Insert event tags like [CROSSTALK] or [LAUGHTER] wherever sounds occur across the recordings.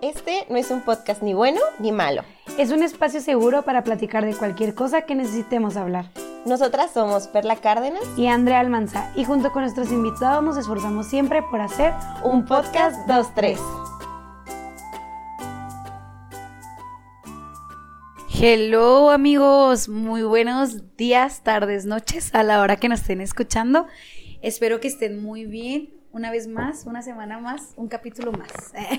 Este no es un podcast ni bueno ni malo. Es un espacio seguro para platicar de cualquier cosa que necesitemos hablar. Nosotras somos Perla Cárdenas y Andrea Almanza y junto con nuestros invitados nos esforzamos siempre por hacer un podcast 2-3. Hello amigos, muy buenos días, tardes, noches a la hora que nos estén escuchando. Espero que estén muy bien. Una vez más, una semana más, un capítulo más.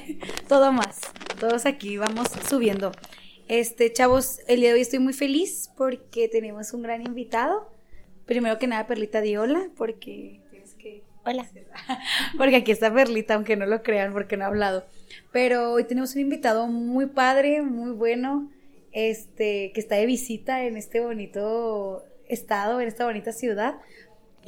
[LAUGHS] Todo más. Todos aquí vamos subiendo. Este, chavos, el día de hoy estoy muy feliz porque tenemos un gran invitado. Primero que nada, Perlita di hola, porque tienes que. Hola. [LAUGHS] Porque aquí está Perlita, aunque no lo crean, porque no ha hablado. Pero hoy tenemos un invitado muy padre, muy bueno, este, que está de visita en este bonito estado, en esta bonita ciudad.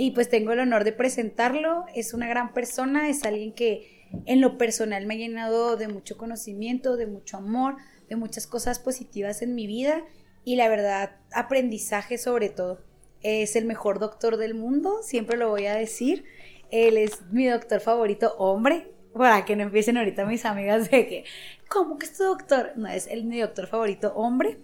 Y pues tengo el honor de presentarlo. Es una gran persona, es alguien que en lo personal me ha llenado de mucho conocimiento, de mucho amor, de muchas cosas positivas en mi vida y la verdad, aprendizaje sobre todo. Es el mejor doctor del mundo, siempre lo voy a decir. Él es mi doctor favorito, hombre, para que no empiecen ahorita mis amigas de que, ¿cómo que es tu doctor? No, es el, mi doctor favorito, hombre.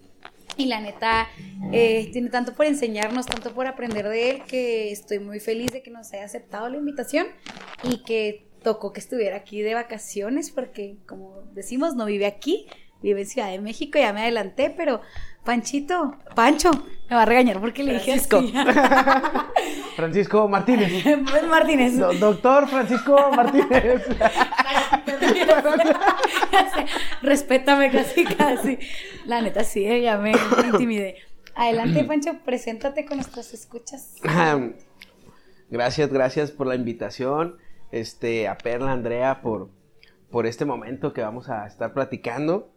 Y la neta, eh, tiene tanto por enseñarnos, tanto por aprender de él, que estoy muy feliz de que nos haya aceptado la invitación y que tocó que estuviera aquí de vacaciones, porque como decimos, no vive aquí, vive en Ciudad de México, ya me adelanté, pero Panchito, Pancho, me va a regañar porque le dije Francisco. [LAUGHS] Francisco Martínez. Martínez. Do- doctor Francisco Martínez. [LAUGHS] Respétame casi, casi. La neta sí, ya me, me intimidé. Adelante, [CLEARS THROAT] Pancho, preséntate con nuestras escuchas. gracias, gracias por la invitación. Este, a Perla, Andrea, por, por este momento que vamos a estar platicando.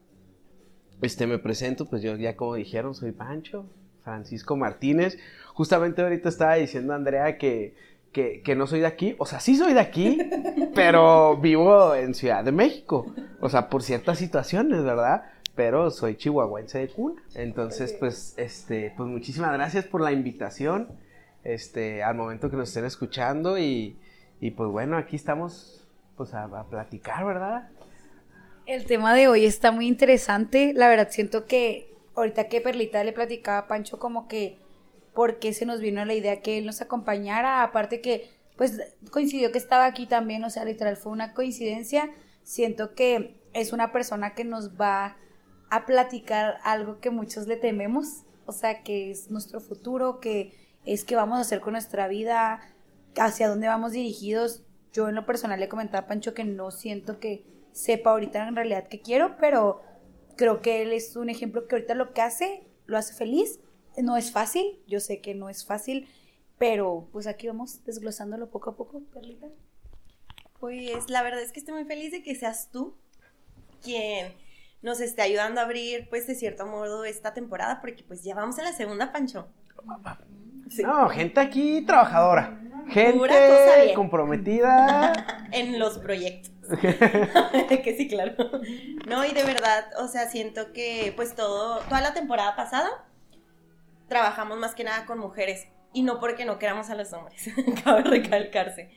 Este, me presento, pues yo ya como dijeron, soy Pancho, Francisco Martínez. Justamente ahorita estaba diciendo a Andrea que, que, que no soy de aquí. O sea, sí soy de aquí, [LAUGHS] pero vivo en Ciudad de México. O sea, por ciertas situaciones, ¿verdad? Pero soy chihuahuense de cuna. Entonces, pues, este, pues muchísimas gracias por la invitación. Este, al momento que nos estén escuchando y, y pues bueno, aquí estamos pues a, a platicar, ¿verdad? El tema de hoy está muy interesante. La verdad, siento que ahorita que Perlita le platicaba a Pancho como que por qué se nos vino la idea que él nos acompañara, aparte que pues coincidió que estaba aquí también, o sea, literal fue una coincidencia. Siento que es una persona que nos va a platicar algo que muchos le tememos, o sea, que es nuestro futuro, que es que vamos a hacer con nuestra vida, hacia dónde vamos dirigidos. Yo en lo personal le comentaba a Pancho que no siento que sepa ahorita en realidad qué quiero, pero creo que él es un ejemplo que ahorita lo que hace, lo hace feliz. No es fácil, yo sé que no es fácil, pero pues aquí vamos desglosándolo poco a poco, Perlita. Pues la verdad es que estoy muy feliz de que seas tú quien nos esté ayudando a abrir, pues de cierto modo, esta temporada, porque pues ya vamos a la segunda, Pancho. Sí. No, gente aquí trabajadora. Gente comprometida. [LAUGHS] En los proyectos. [LAUGHS] [LAUGHS] que sí, claro. No, y de verdad, o sea, siento que pues todo, toda la temporada pasada trabajamos más que nada con mujeres. Y no porque no queramos a los hombres, [LAUGHS] cabe recalcarse.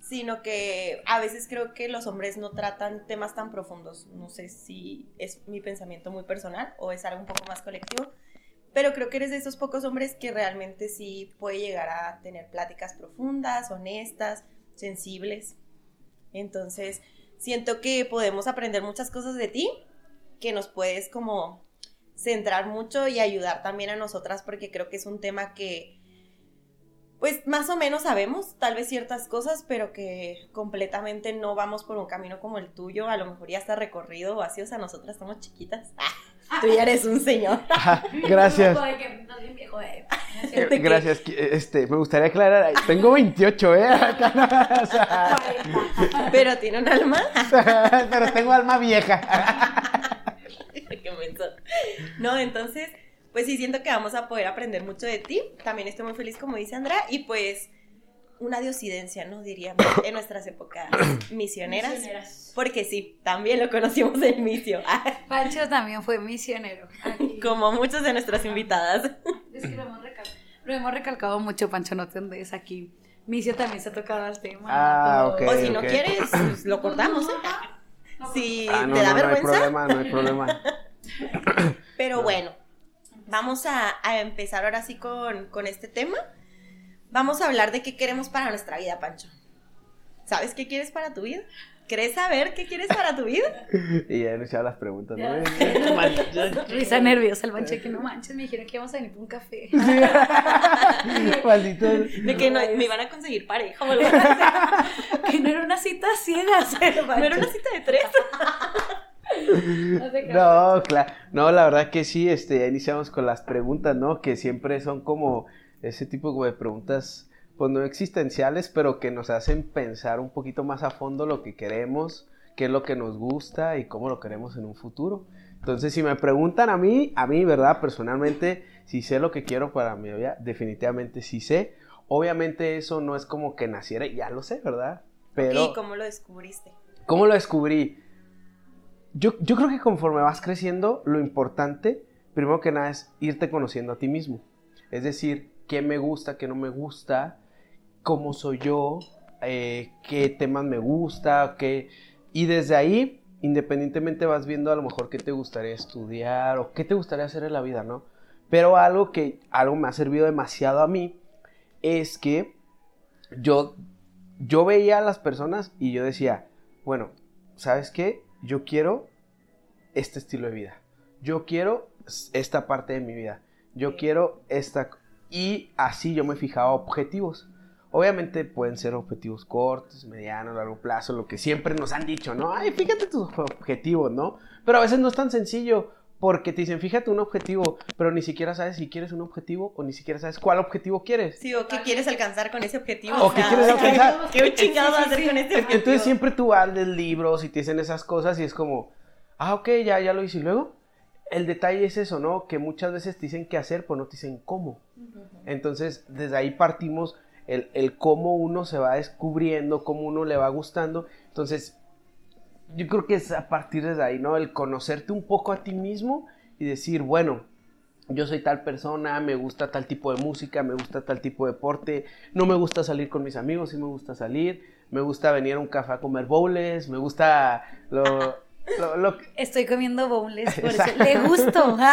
Sino que a veces creo que los hombres no tratan temas tan profundos. No sé si es mi pensamiento muy personal o es algo un poco más colectivo. Pero creo que eres de esos pocos hombres que realmente sí puede llegar a tener pláticas profundas, honestas, sensibles. Entonces, siento que podemos aprender muchas cosas de ti, que nos puedes como centrar mucho y ayudar también a nosotras, porque creo que es un tema que, pues más o menos sabemos, tal vez ciertas cosas, pero que completamente no vamos por un camino como el tuyo, a lo mejor ya está recorrido o así, o sea, nosotras estamos chiquitas. [LAUGHS] Tú ya eres un señor. [LAUGHS] Ajá, Gracias. ¿De qué? Gracias. Este, me gustaría aclarar, tengo 28, ¿eh? [LAUGHS] O sea, [LAUGHS] Pero tiene un alma. pero tengo alma vieja. No, entonces, pues sí, siento que vamos a poder aprender mucho de ti. También estoy muy feliz, como dice Andrea, y pues una diosidencia, ¿no? Diríamos, en nuestras épocas [COUGHS] misioneras. Misioneras. Porque sí, también lo conocimos en misio, [LAUGHS] Pancho también fue misionero. Aquí. como muchas de nuestras invitadas. Es que lo hemos, lo hemos recalcado mucho, Pancho, no te andes aquí. Misio también se ha tocado el tema. Ah, todo. ok. o si no quieres, pues lo cortamos, ¿eh? si Ah, no, te da no, no hay vergüenza. problema, no hay problema. [LAUGHS] [COUGHS] Pero bueno, vamos a, a empezar ahora sí con, con este tema. Vamos a hablar de qué queremos para nuestra vida, Pancho. ¿Sabes qué quieres para tu vida? ¿Quieres saber qué quieres para tu vida? [LAUGHS] Y ya iniciaron las preguntas, ¿no? [LAUGHS] [LAUGHS] Risa nerviosa el manche que no manches, me dijeron que íbamos a venir por un café. Maldito. De que no, me iban a conseguir pareja que no era una cita ciegas. No era una cita de tres. No, claro. No, la verdad que sí, este, ya iniciamos con las preguntas, ¿no? Que siempre son como ese tipo como de preguntas, pues no existenciales, pero que nos hacen pensar un poquito más a fondo lo que queremos, qué es lo que nos gusta y cómo lo queremos en un futuro. Entonces, si me preguntan a mí, a mí, ¿verdad? Personalmente, si sé lo que quiero para mi vida, definitivamente sí sé. Obviamente eso no es como que naciera, ya lo sé, ¿verdad? Pero... ¿Y cómo lo descubriste? ¿Cómo lo descubrí? Yo, yo creo que conforme vas creciendo, lo importante, primero que nada, es irte conociendo a ti mismo. Es decir, qué me gusta, qué no me gusta, cómo soy yo, eh, qué temas me gusta, qué... Y desde ahí, independientemente vas viendo a lo mejor qué te gustaría estudiar o qué te gustaría hacer en la vida, ¿no? Pero algo que algo me ha servido demasiado a mí es que yo, yo veía a las personas y yo decía, bueno, ¿sabes qué? Yo quiero este estilo de vida. Yo quiero esta parte de mi vida. Yo quiero esta... Y así yo me fijaba objetivos. Obviamente pueden ser objetivos cortos, medianos, largo plazo, lo que siempre nos han dicho, ¿no? Ay, fíjate tus objetivos, ¿no? Pero a veces no es tan sencillo porque te dicen, fíjate un objetivo, pero ni siquiera sabes si quieres un objetivo o ni siquiera sabes cuál objetivo quieres. Sí, o qué quieres alcanzar con ese objetivo. O qué quieres alcanzar. ¿Qué chingado vas a hacer con este objetivo? Entonces siempre tú lees libros y te dicen esas cosas y es como, ah, ok, ya, ya lo hice. Y luego, el detalle es eso, ¿no? Que muchas veces te dicen qué hacer, pero no te dicen cómo. Entonces, desde ahí partimos el, el cómo uno se va descubriendo, cómo uno le va gustando. Entonces, yo creo que es a partir de ahí, ¿no? El conocerte un poco a ti mismo y decir, bueno, yo soy tal persona, me gusta tal tipo de música, me gusta tal tipo de deporte, no me gusta salir con mis amigos, sí me gusta salir, me gusta venir a un café a comer bowls, me gusta lo... [LAUGHS] lo, lo... Estoy comiendo bowls, por eso le gusto. [LAUGHS]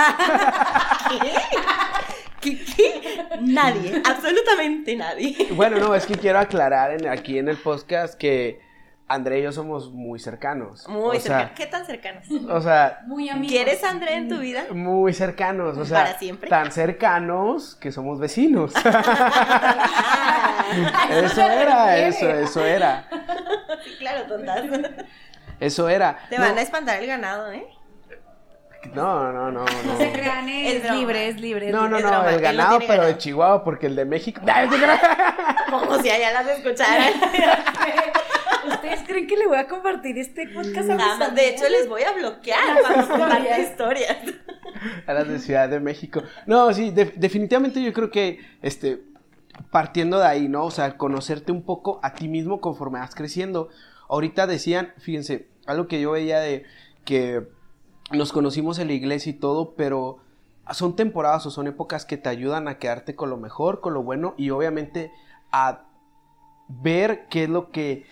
[LAUGHS] ¿Qué? ¿Qué? Nadie, absolutamente nadie. Bueno, no, es que quiero aclarar en, aquí en el podcast que André y yo somos muy cercanos. Muy cercanos. ¿Qué tan cercanos? O sea, Muy amigos. ¿Quieres a André en tu vida? muy cercanos, o sea, ¿Para siempre? tan cercanos que somos vecinos. [LAUGHS] Ah, eso era, eso, eso era. sí, claro, tontas. Eso era. Te No, van a espantar el ganado, ¿eh? No, no, no, No [LAUGHS] se crean, Es libre, es libre. No, no, no, broma, el ganado, pero de. Chihuahua, porque el de México. [LAUGHS] [LAUGHS] Como si allá las escucharan. ¿Ustedes creen que le voy a compartir este podcast a Nada más, de hecho, les voy a bloquear para contar historias. a las de Ciudad de México. No, sí, de- definitivamente yo creo que, este, partiendo de ahí, ¿no? O sea, conocerte un poco a ti mismo conforme vas creciendo. Ahorita decían, fíjense, algo que yo veía de que nos conocimos en la iglesia y todo, pero son temporadas o son épocas que te ayudan a quedarte con lo mejor, con lo bueno y obviamente a ver qué es lo que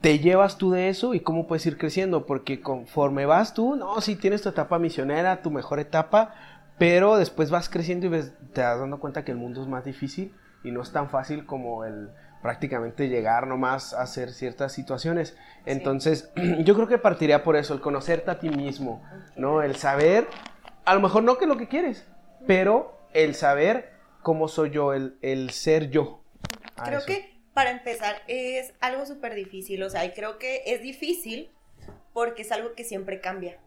te llevas tú de eso y cómo puedes ir creciendo, porque conforme vas tú, no, sí tienes tu etapa misionera, tu mejor etapa, pero después vas creciendo y ves, te das dando cuenta que el mundo es más difícil y no es tan fácil como el prácticamente llegar nomás a hacer ciertas situaciones. Entonces, [CLEARS THROAT] yo creo que partiría por eso, el conocerte a ti mismo, ¿no? El saber, a lo mejor no que es lo que quieres, pero el saber cómo soy yo, el, el ser yo. A Creo eso. que para empezar es algo súper difícil, o sea, y creo que es difícil porque es algo que siempre cambia.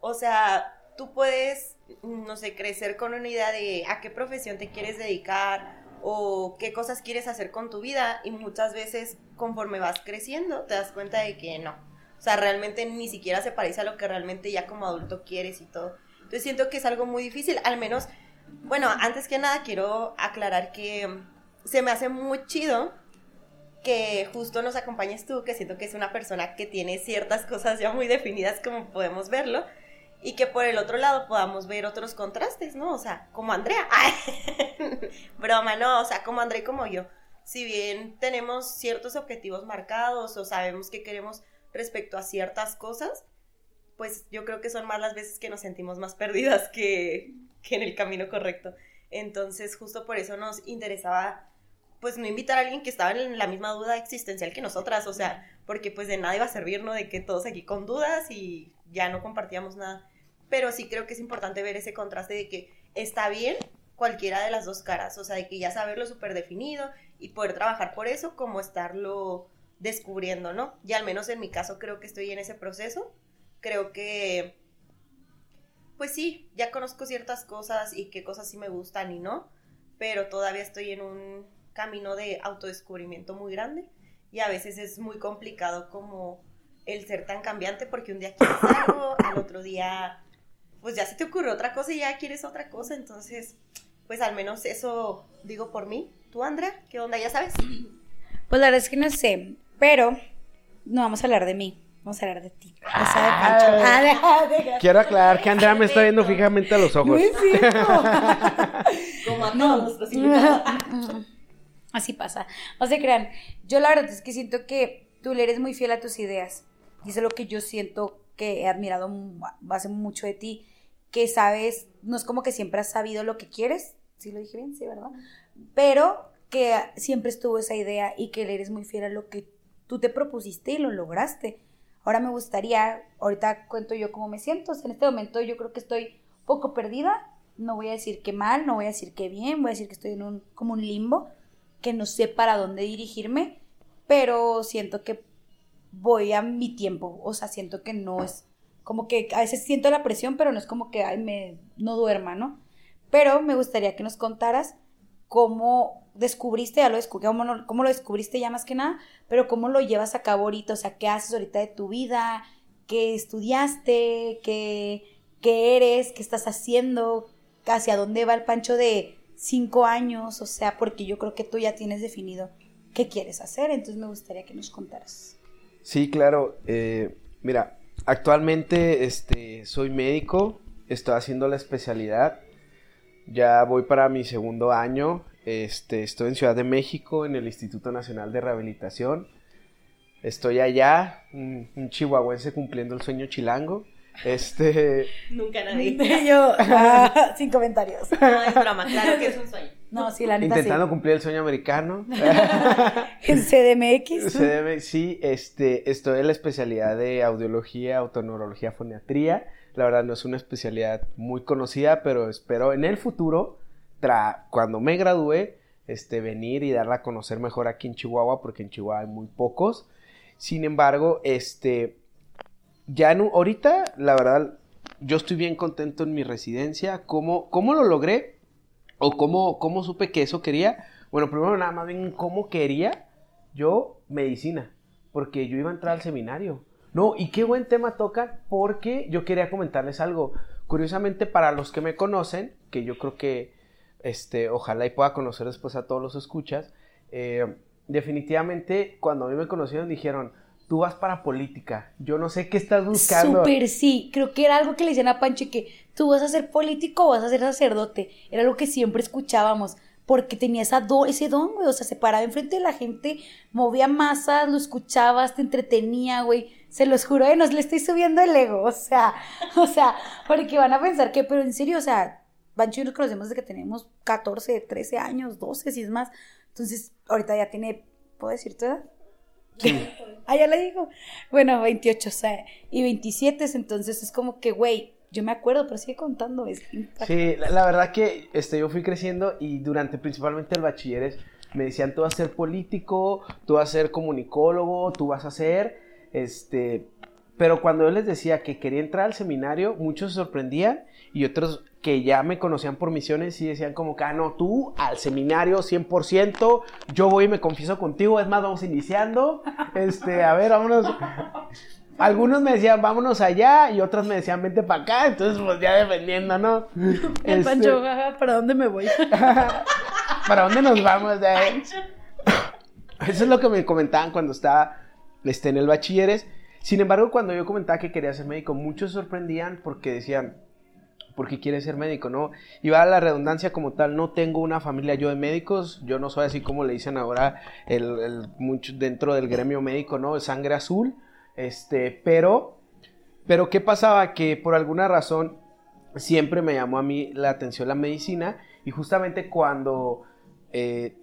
O sea, tú puedes, no sé, crecer con una idea de a qué profesión te quieres dedicar o qué cosas quieres hacer con tu vida y muchas veces conforme vas creciendo te das cuenta de que no. O sea, realmente ni siquiera se parece a lo que realmente ya como adulto quieres y todo. Entonces siento que es algo muy difícil, al menos, bueno, antes que nada quiero aclarar que se me hace muy chido que justo nos acompañes tú, que siento que es una persona que tiene ciertas cosas ya muy definidas como podemos verlo, y que por el otro lado podamos ver otros contrastes, ¿no? O sea, como Andrea. [LAUGHS] Broma, no, o sea, como Andrea y como yo. Si bien tenemos ciertos objetivos marcados o sabemos que queremos respecto a ciertas cosas, pues yo creo que son más las veces que nos sentimos más perdidas que, que en el camino correcto. Entonces, justo por eso nos interesaba pues no invitar a alguien que estaba en la misma duda existencial que nosotras, o sea, porque pues de nada iba a servir, ¿no? De que todos aquí con dudas y ya no compartíamos nada. Pero sí creo que es importante ver ese contraste de que está bien cualquiera de las dos caras, o sea, de que ya saberlo súper definido y poder trabajar por eso como estarlo descubriendo, ¿no? Y al menos en mi caso creo que estoy en ese proceso, creo que, pues sí, ya conozco ciertas cosas y qué cosas sí me gustan y no, pero todavía estoy en un camino de autodescubrimiento muy grande y a veces es muy complicado como el ser tan cambiante porque un día quieres algo, al otro día pues ya se te ocurre otra cosa y ya quieres otra cosa, entonces pues al menos eso digo por mí. ¿Tú, Andrea? ¿Qué onda? ¿Ya sabes? Pues la verdad es que no sé, pero no vamos a hablar de mí. Vamos a hablar de ti. [LAUGHS] Quiero aclarar que Andrea me está viendo fijamente a los ojos. No es cierto. [LAUGHS] Como a todos nuestros invitados. [LAUGHS] Así pasa. No se crean. Yo la verdad es que siento que tú le eres muy fiel a tus ideas. Y eso es lo que yo siento que he admirado hace mucho de ti. Que sabes, no es como que siempre has sabido lo que quieres. Sí lo dije bien, sí, ¿verdad? Pero que siempre estuvo esa idea y que le eres muy fiel a lo que tú te propusiste y lo lograste. Ahora me gustaría, ahorita cuento yo cómo me siento. O sea, en este momento yo creo que estoy poco perdida. No voy a decir que mal, no voy a decir que bien, voy a decir que estoy en un, como un limbo, que no sé para dónde dirigirme, pero siento que voy a mi tiempo. O sea, siento que no es como que a veces siento la presión, pero no es como que ay, me, no duerma, ¿no? Pero me gustaría que nos contaras cómo descubriste, ya lo descubrí, cómo, cómo lo descubriste ya más que nada, pero cómo lo llevas a cabo ahorita, o sea, qué haces ahorita de tu vida, qué estudiaste, qué, qué eres, qué estás haciendo, hacia dónde va el Pancho de cinco años, o sea, porque yo creo que tú ya tienes definido qué quieres hacer, entonces me gustaría que nos contaras. Sí, claro. eh, mira, actualmente este, soy médico, estoy haciendo la especialidad. Ya voy para mi segundo año. Este, estoy en Ciudad de México, en el Instituto Nacional de Rehabilitación. Estoy allá, un, un chihuahuense cumpliendo el sueño chilango. Este, Nunca nadie. yo, ah, [LAUGHS] sin comentarios. No, es broma, claro que es un sueño. No, sí, la neta intentando cumplir el sueño americano. En CDMX. Debe- sí, este, estoy en la especialidad de audiología, autoneurología, foniatría. La verdad no es una especialidad muy conocida, pero espero en el futuro, tra- cuando me gradúe, este, venir y darla a conocer mejor aquí en Chihuahua, porque en Chihuahua hay muy pocos. Sin embargo, este, ya en ahorita, la verdad, yo estoy bien contento en mi residencia. ¿Cómo, cómo lo logré? ¿O cómo, cómo supe que eso quería? Bueno, primero nada más bien cómo quería yo medicina, porque yo iba a entrar al seminario. No, y qué buen tema tocan, porque yo quería comentarles algo. Curiosamente, para los que me conocen, que yo creo que este, ojalá y pueda conocer después a todos los escuchas, eh, definitivamente cuando a mí me conocieron dijeron, tú vas para política, yo no sé qué estás buscando. Súper sí, creo que era algo que le decían a Pancho que tú vas a ser político o vas a ser sacerdote. Era algo que siempre escuchábamos, porque tenía esa do- ese don, güey. O sea, se paraba enfrente de la gente, movía masas, lo escuchabas, te entretenía, güey. Se los juro, eh, nos le estoy subiendo el ego. [LAUGHS] O sea, o sea, porque van a pensar que, pero en serio, o sea, Pancho y nos conocemos desde que tenemos 14, 13 años, 12, si es más. Entonces, ahorita ya tiene, ¿puedo decir tu edad? [LAUGHS] ah, ya le digo. Bueno, 28, o sea, y 27, entonces es como que, güey, yo me acuerdo, pero sigue contando. Es Sí, la, la verdad que este, yo fui creciendo y durante principalmente el bachilleres me decían, tú vas a ser político, tú vas a ser comunicólogo, tú vas a ser, este, pero cuando yo les decía que quería entrar al seminario, muchos se sorprendían y otros que ya me conocían por misiones y decían como que, ah, no, tú al seminario 100%, yo voy y me confieso contigo, es más, vamos iniciando, este, a ver, vámonos. Algunos me decían, vámonos allá, y otros me decían, vente para acá, entonces pues ya dependiendo, ¿no? El Este, Pancho, "Ajá, ¿para dónde me voy? [LAUGHS] ¿Para dónde nos vamos de ahí? Eso es lo que me comentaban cuando estaba este, en el bachilleres. Sin embargo, cuando yo comentaba que quería ser médico, muchos se sorprendían porque decían, ¿por qué quieres ser médico? No, y va a la redundancia como tal, no tengo una familia yo de médicos, yo no soy así como le dicen ahora el, el- mucho dentro del gremio médico, ¿no? Sangre azul. Este, pero, pero ¿qué pasaba? Que por alguna razón siempre me llamó a mí la atención la medicina y justamente cuando eh,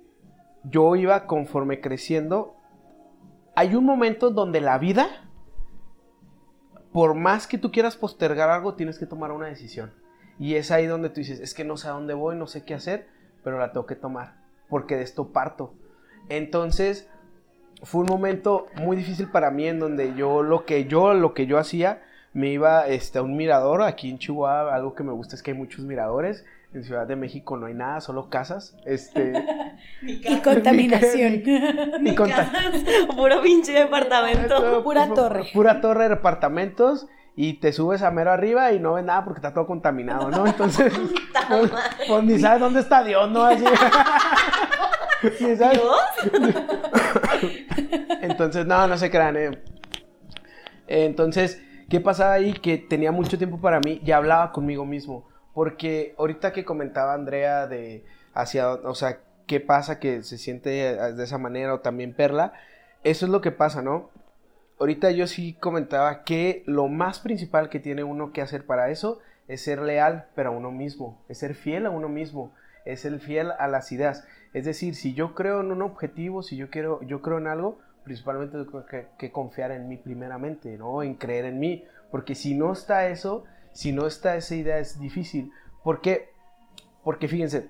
yo iba conforme creciendo, hay un momento donde la vida, por más que tú quieras postergar algo, tienes que tomar una decisión. Y es ahí donde tú dices, es que no sé a dónde voy, no sé qué hacer, pero la tengo que tomar, porque de esto parto. Entonces, fue un momento muy difícil para mí en donde yo lo que yo lo que yo hacía me iba este, a un mirador aquí en Chihuahua, algo que me gusta es que hay muchos miradores. En Ciudad de México no hay nada, solo casas. Este [LAUGHS] y contaminación. [LAUGHS] y puro pinche departamento. pura torre. Pura torre de departamentos y te subes a mero arriba y no ves nada porque está todo contaminado, ¿no? [LAUGHS] Entonces, pues, pues, ni sabes dónde está Dios, ¿no? Así. [LAUGHS] [LAUGHS] Entonces, no, no se crean. Eh. Entonces, ¿qué pasaba ahí? Que tenía mucho tiempo para mí y hablaba conmigo mismo. Porque ahorita que comentaba Andrea de hacia, o sea, qué pasa que se siente de esa manera o también Perla, eso es lo que pasa, ¿no? Ahorita yo sí comentaba que lo más principal que tiene uno que hacer para eso es ser leal, pero a uno mismo, es ser fiel a uno mismo, es ser fiel a las ideas. Es decir, si yo creo en un objetivo, si yo quiero, yo creo en algo, principalmente tengo que, confiar en mí primeramente, ¿no? En creer en mí, porque si no está eso, si no está esa idea es difícil. ¿Por qué? Porque fíjense,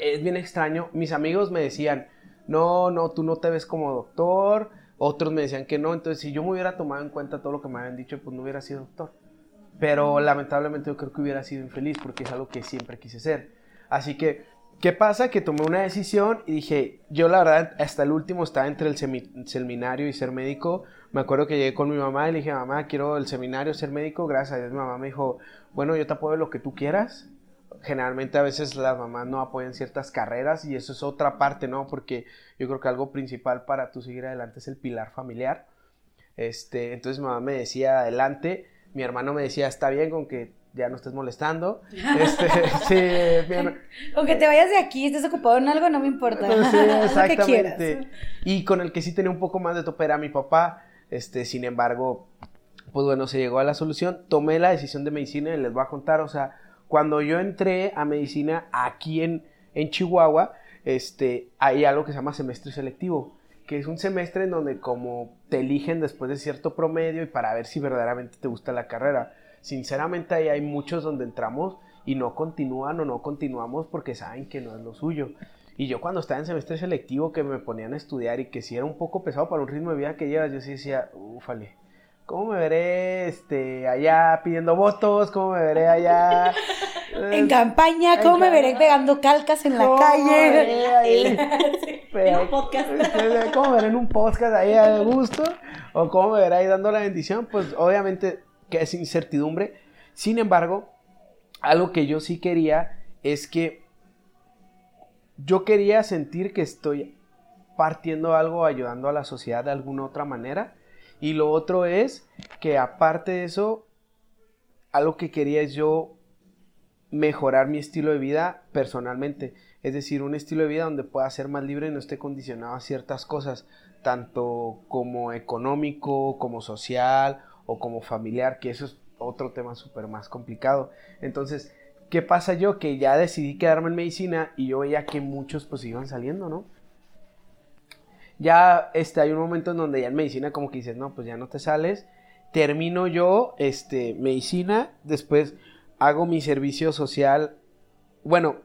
es bien extraño, mis amigos me decían, no, no, tú no te ves como doctor, otros me decían que no, entonces si yo me hubiera tomado en cuenta todo lo que me habían dicho, pues no hubiera sido doctor. Pero lamentablemente yo creo que hubiera sido infeliz porque es algo que siempre quise ser. Así que ¿Qué pasa? Que tomé una decisión y dije, yo la verdad hasta el último estaba entre el seminario y ser médico. Me acuerdo que llegué con mi mamá y le dije, mamá, quiero el seminario, ser médico. Gracias a Dios, mi mamá me dijo, bueno, yo te apoyo lo que tú quieras. Generalmente a veces las mamás no apoyan ciertas carreras y eso es otra parte, ¿no? Porque yo creo que algo principal para tú seguir adelante es el pilar familiar. Este, entonces mi mamá me decía, adelante. Mi hermano me decía, está bien con que ya no estés molestando. [LAUGHS] Este, sí, Aunque te vayas de aquí, estés ocupado en algo, no me importa. Sí, [LAUGHS] exactamente. Y con el que sí tenía un poco más de tope era mi papá. Este, sin embargo, pues bueno, se llegó a la solución. Tomé la decisión de medicina y les voy a contar, o sea, cuando yo entré a medicina aquí en, en Chihuahua, este, hay algo que se llama semestre selectivo, que es un semestre en donde como te eligen después de cierto promedio y para ver si verdaderamente te gusta la carrera sinceramente ahí hay muchos donde entramos y no continúan o no continuamos porque saben que no es lo suyo. Y yo cuando estaba en semestre selectivo que me ponían a estudiar y que si era un poco pesado para un ritmo de vida que llevas, yo sí decía, ufale, ¿cómo me veré este, allá pidiendo votos? ¿Cómo me veré allá? [LAUGHS] en campaña, ¿cómo me veré pegando calcas en la calle? ¿Cómo me veré en un podcast ahí a gusto? ¿O cómo me veré ahí dando la bendición? Pues obviamente que es incertidumbre. Sin embargo, algo que yo sí quería es que yo quería sentir que estoy partiendo algo, ayudando a la sociedad de alguna otra manera. Y lo otro es que aparte de eso, algo que quería es yo mejorar mi estilo de vida personalmente. Es decir, un estilo de vida donde pueda ser más libre y no esté condicionado a ciertas cosas, tanto como económico, como social o como familiar, que eso es otro tema súper más complicado. Entonces, ¿qué pasa yo? Que ya decidí quedarme en medicina y yo veía que muchos pues iban saliendo, ¿no? Ya este, hay un momento en donde ya en medicina como que dices, no, pues ya no te sales. Termino yo este, medicina, después hago mi servicio social. Bueno,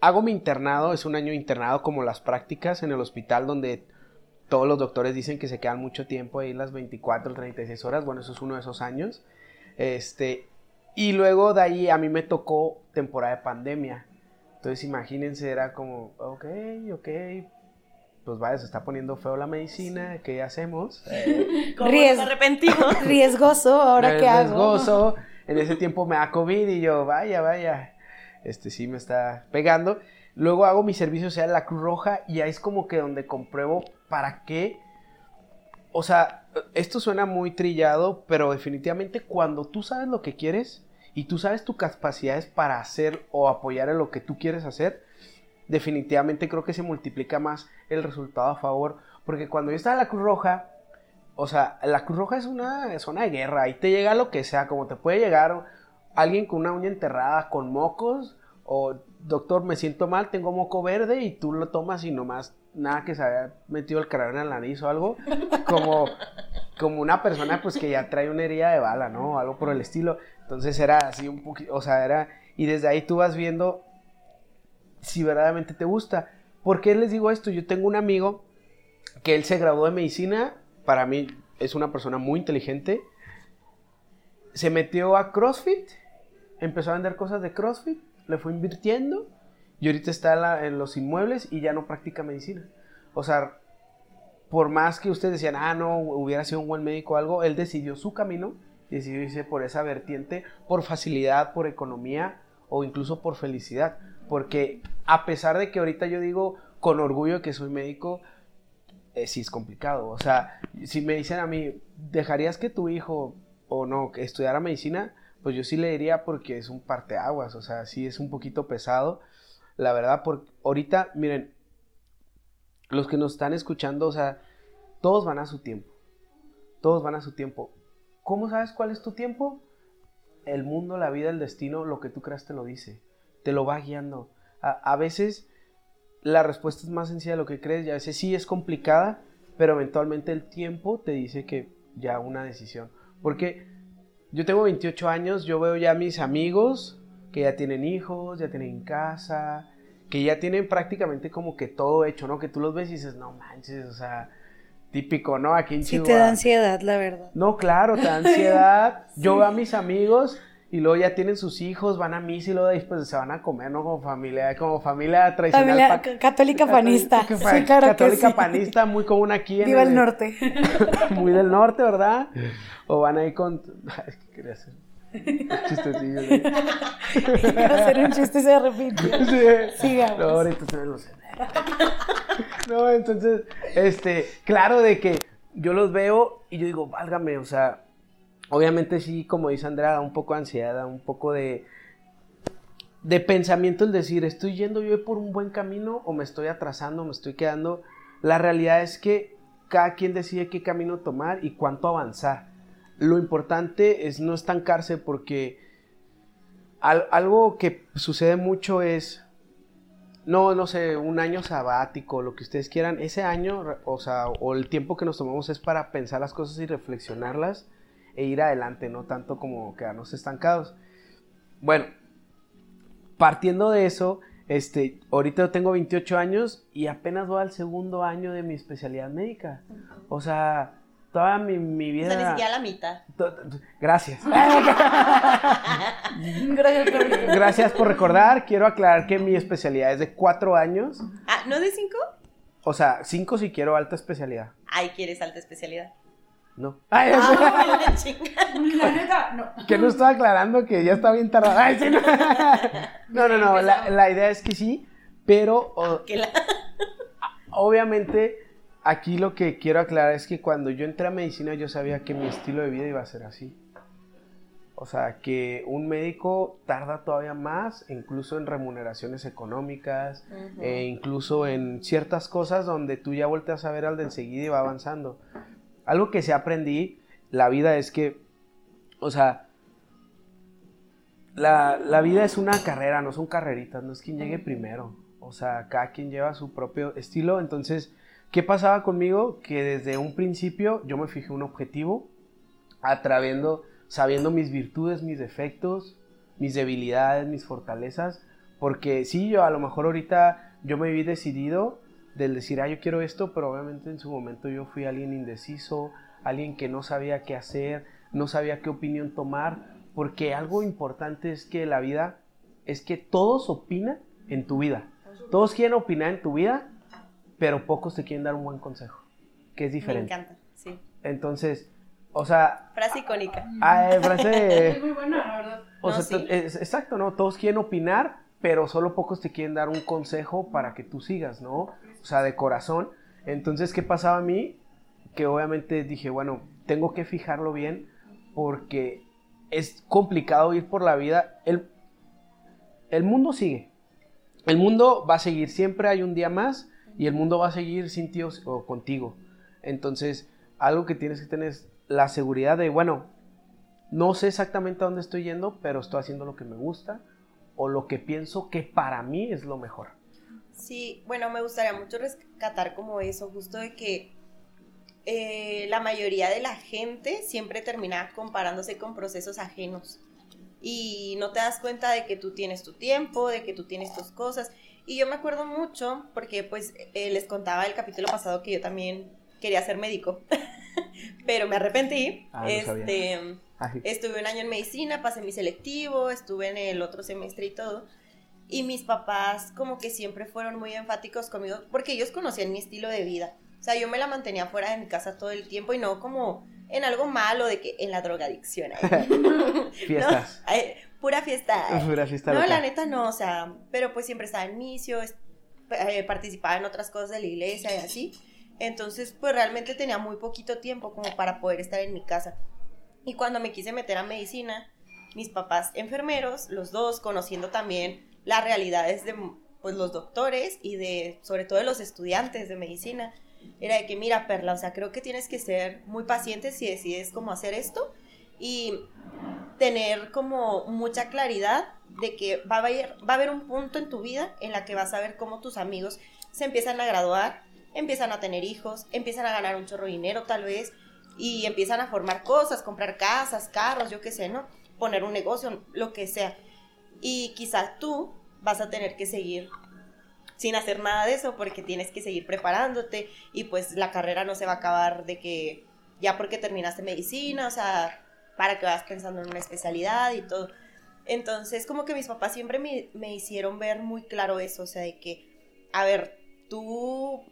hago mi internado, es un año internado como las prácticas en el hospital donde todos los doctores dicen que se quedan mucho tiempo ahí las 24, 36 horas. Bueno, eso es uno de esos años. Este, y luego de ahí a mí me tocó temporada de pandemia. Entonces imagínense, era como, ok, ok, pues vaya, se está poniendo feo la medicina, ¿qué hacemos? [LAUGHS] Riesgoso, ahora qué hago. Riesgoso, en ese tiempo me da COVID y yo, vaya, vaya, este sí me está pegando. Luego hago mi servicio social en la Cruz Roja y ahí es como que donde compruebo para qué. O sea, esto suena muy trillado, pero definitivamente cuando tú sabes lo que quieres y tú sabes tus capacidades para hacer o apoyar en lo que tú quieres hacer, definitivamente creo que se multiplica más el resultado a favor. Porque cuando yo estaba en la Cruz Roja, o sea, la Cruz Roja es una zona de guerra, ahí te llega lo que sea, como te puede llegar alguien con una uña enterrada, con mocos, o doctor, me siento mal, tengo moco verde, y tú lo tomas y nomás nada que se haya metido el carácter en la nariz o algo, como, como una persona pues que ya trae una herida de bala, ¿no? Algo por el estilo. Entonces era así un poquito, o sea, era, y desde ahí tú vas viendo si verdaderamente te gusta. ¿Por qué les digo esto? Yo tengo un amigo que él se graduó de medicina, para mí es una persona muy inteligente, se metió a CrossFit, empezó a vender cosas de CrossFit, le fue invirtiendo y ahorita está en, los inmuebles y ya no practica medicina. O sea, por más que ustedes decían, ah, no, hubiera sido un buen médico o algo, él decidió su camino, decidió irse por esa vertiente, por facilidad, por economía o incluso por felicidad. Porque a pesar de que ahorita yo digo con orgullo que soy médico, eh, sí es complicado. O sea, si me dicen a mí, ¿dejarías que tu hijo o no estudiara medicina? Pues yo sí le diría porque es un parteaguas, o sea, sí es un poquito pesado la verdad, porque ahorita, miren, los que nos están escuchando, o sea, todos van a su tiempo. Todos van a su tiempo. ¿Cómo sabes cuál es tu tiempo? El mundo, la vida, el destino, lo que tú creas te lo dice. Te lo va guiando. A, veces la respuesta es más sencilla de lo que crees y a veces sí es complicada, pero eventualmente el tiempo te dice que ya una decisión. Porque yo tengo 28 años, yo veo ya a mis amigos, que ya tienen hijos, ya tienen casa, que ya tienen prácticamente como que todo hecho, ¿no? Que tú los ves y dices, no manches, o sea, típico, ¿no? Aquí en Chihuahua. Sí te da ansiedad, la verdad. No, claro, te da [LAUGHS] ansiedad. Yo veo a mis amigos y luego ya tienen sus hijos, van a misa y luego después se van a comer, ¿no? Como familia, como familia tradicional. Familia católica panista. [LAUGHS] sí, claro católica panista, muy común aquí. En Viva el, norte. [LAUGHS] muy del norte, ¿verdad? O van ahí con... [LAUGHS] Es que quería hacer Chistecillo. hacer un chiste se repite. Sí. Sigamos. No, ahorita se lo sé. No, entonces, este, claro de que yo los veo y yo digo, válgame, o sea, obviamente sí, como dice Andrea, un poco de ansiedad, un poco de, de pensamiento el decir, ¿estoy yendo yo por un buen camino o me estoy atrasando, me estoy quedando? La realidad es que cada quien decide qué camino tomar y cuánto avanzar lo importante es no estancarse porque algo que sucede mucho es, no, no sé, un año sabático, lo que ustedes quieran, ese año, o sea, o el tiempo que nos tomamos es para pensar las cosas y reflexionarlas e ir adelante, no tanto como quedarnos estancados. Bueno, partiendo de eso, este, ahorita yo tengo 28 años y apenas voy al segundo año de mi especialidad médica. O sea, toda mi, mi vida. O sea, ni siquiera la mitad. Gracias. [LAUGHS] Gracias por recordar. Quiero aclarar que mi especialidad es de cuatro años. Ah, ¿no de cinco? O sea, cinco si quiero alta especialidad. Ay, ¿quieres alta especialidad? No. Ay, ah, [LAUGHS] la neta, no. Que no estaba aclarando que ya está bien. Ay, sí, no. [LAUGHS] no, no, no. La, la, idea es que sí, pero. [LAUGHS] Obviamente aquí lo que quiero aclarar es que cuando yo entré a medicina yo sabía que mi estilo de vida iba a ser así. O sea, que un médico tarda todavía más, incluso en remuneraciones económicas, e incluso en ciertas cosas donde tú ya volteas a ver al de enseguida y va avanzando. Algo que se aprendí, la vida es que, o sea, la, la vida es una carrera, no son carreritas, no es quien llegue primero. O sea, cada quien lleva su propio estilo, entonces ¿Qué pasaba conmigo? Que desde un principio yo me fijé un objetivo, atraviendo, sabiendo mis virtudes, mis defectos, mis debilidades, mis fortalezas, porque sí, yo a lo mejor ahorita yo me vi decidido del decir, ah, yo quiero esto, pero obviamente en su momento yo fui alguien indeciso, alguien que no sabía qué hacer, no sabía qué opinión tomar, porque algo importante es que la vida es que todos opinan en tu vida. Todos quieren opinar en tu vida, pero pocos te quieren dar un buen consejo, que es diferente. Me encanta, sí. Entonces, o sea... Frase icónica. Ah, eh, frase... [LAUGHS] es muy buena, la verdad. O sea, exacto, ¿no? Todos quieren opinar, pero solo pocos te quieren dar un consejo para que tú sigas, ¿no? O sea, de corazón. Entonces, ¿qué pasaba a mí? Que obviamente dije, bueno, tengo que fijarlo bien porque es complicado ir por la vida. El, el mundo sigue. El mundo va a seguir. Siempre hay un día más y el mundo va a seguir sin ti o, contigo. Entonces, algo que tienes que tener es la seguridad de, bueno, no sé exactamente a dónde estoy yendo, pero estoy haciendo lo que me gusta o lo que pienso que para mí es lo mejor. Sí, bueno, me gustaría mucho rescatar como eso, justo de que eh, la mayoría de la gente siempre termina comparándose con procesos ajenos y no te das cuenta de que tú tienes tu tiempo, de que tú tienes tus cosas. Y yo me acuerdo mucho porque pues eh, les contaba el capítulo pasado que yo también quería ser médico, [LAUGHS] pero me arrepentí. Ah, no este, estuve un año en medicina, pasé mi selectivo, estuve en el otro semestre y todo. Y mis papás como que siempre fueron muy enfáticos conmigo porque ellos conocían mi estilo de vida. O sea, yo me la mantenía fuera de mi casa todo el tiempo y no como en algo malo de que en la drogadicción. [LAUGHS] Fiestas. ¿no? Ay, pura fiesta. [LAUGHS] Pura fiesta No, la neta no, o sea, pero pues siempre estaba en misio, eh, participaba en otras cosas de la iglesia y así. Entonces, pues realmente tenía muy poquito tiempo como para poder estar en mi casa. Y cuando me quise meter a medicina, mis papás enfermeros, los dos, conociendo también las realidades de pues, los doctores y de, sobre todo de los estudiantes de medicina, era de que, mira, Perla, o sea, creo que tienes que ser muy paciente si decides cómo hacer esto y tener como mucha claridad de que va a, haber, va a haber un punto en tu vida en la que vas a ver cómo tus amigos se empiezan a graduar, empiezan a tener hijos, empiezan a ganar un chorro de dinero tal vez y empiezan a formar cosas, comprar casas, carros, yo qué sé, ¿no? Poner un negocio, lo que sea. Y quizás tú vas a tener que seguir sin hacer nada de eso porque tienes que seguir preparándote y pues la carrera no se va a acabar de que ya porque terminaste medicina, o sea, para que vas pensando en una especialidad y todo. Entonces, como que mis papás siempre me, me hicieron ver muy claro eso, o sea, de que, a ver, tú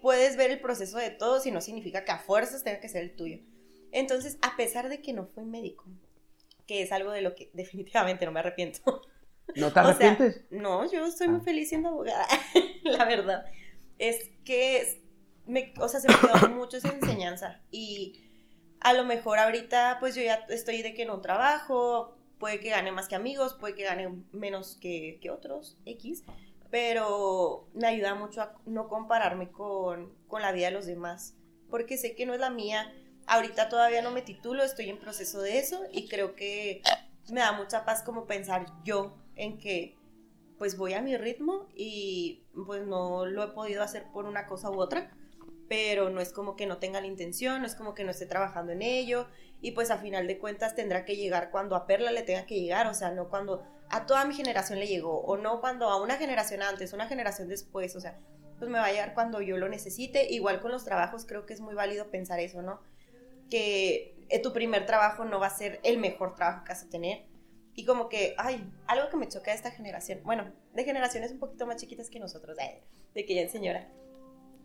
puedes ver el proceso de todos y no significa que a fuerzas tenga que ser el tuyo. Entonces, a pesar de que no fui médico, que es algo de lo que [LAUGHS] definitivamente no me arrepiento, ¿No te o sea, arrepientes? no, yo estoy muy Ah. feliz siendo abogada, [LAUGHS] la verdad. Es que, me, o sea, se me quedó mucho esa enseñanza. Y a lo mejor ahorita, pues yo ya estoy de que un trabajo, puede que gane más que amigos, puede que gane menos que, que otros, X, pero me ayuda mucho a no compararme con, con la vida de los demás, porque sé que no es la mía. Ahorita todavía no me titulo, estoy en proceso de eso y creo que me da mucha paz como pensar yo en que pues voy a mi ritmo y pues no lo he podido hacer por una cosa u otra, pero no es como que no tenga la intención, no es como que no esté trabajando en ello y pues a final de cuentas tendrá que llegar cuando a Perla le tenga que llegar, o sea, no cuando a toda mi generación le llegó o no cuando a una generación antes, una generación después, o sea, pues me va a llegar cuando yo lo necesite, igual con los trabajos creo que es muy válido pensar eso, ¿no? Que tu primer trabajo no va a ser el mejor trabajo que vas a tener, y como que, ay, algo que me choca de esta generación, bueno, de generaciones un poquito más chiquitas que nosotros, eh, de que ya es señora,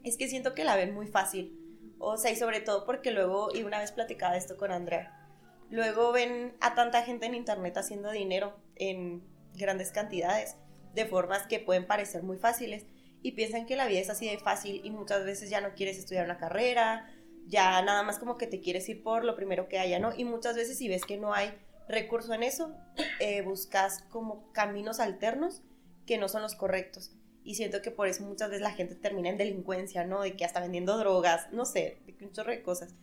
es que siento que la ven muy fácil. O sea, y sobre todo porque luego, y una vez platicaba esto con Andrea, luego ven a tanta gente en internet haciendo dinero en grandes cantidades, de formas que pueden parecer muy fáciles, y piensan que la vida es así de fácil y muchas veces ya no quieres estudiar una carrera, ya nada más como que te quieres ir por lo primero que haya, ¿no? Y muchas veces si ves que no hay recurso en eso, eh, buscas como caminos alternos que no son los correctos. Y siento que por eso muchas veces la gente termina en delincuencia, ¿no? De que hasta vendiendo drogas, no sé, de que un chorro de cosas.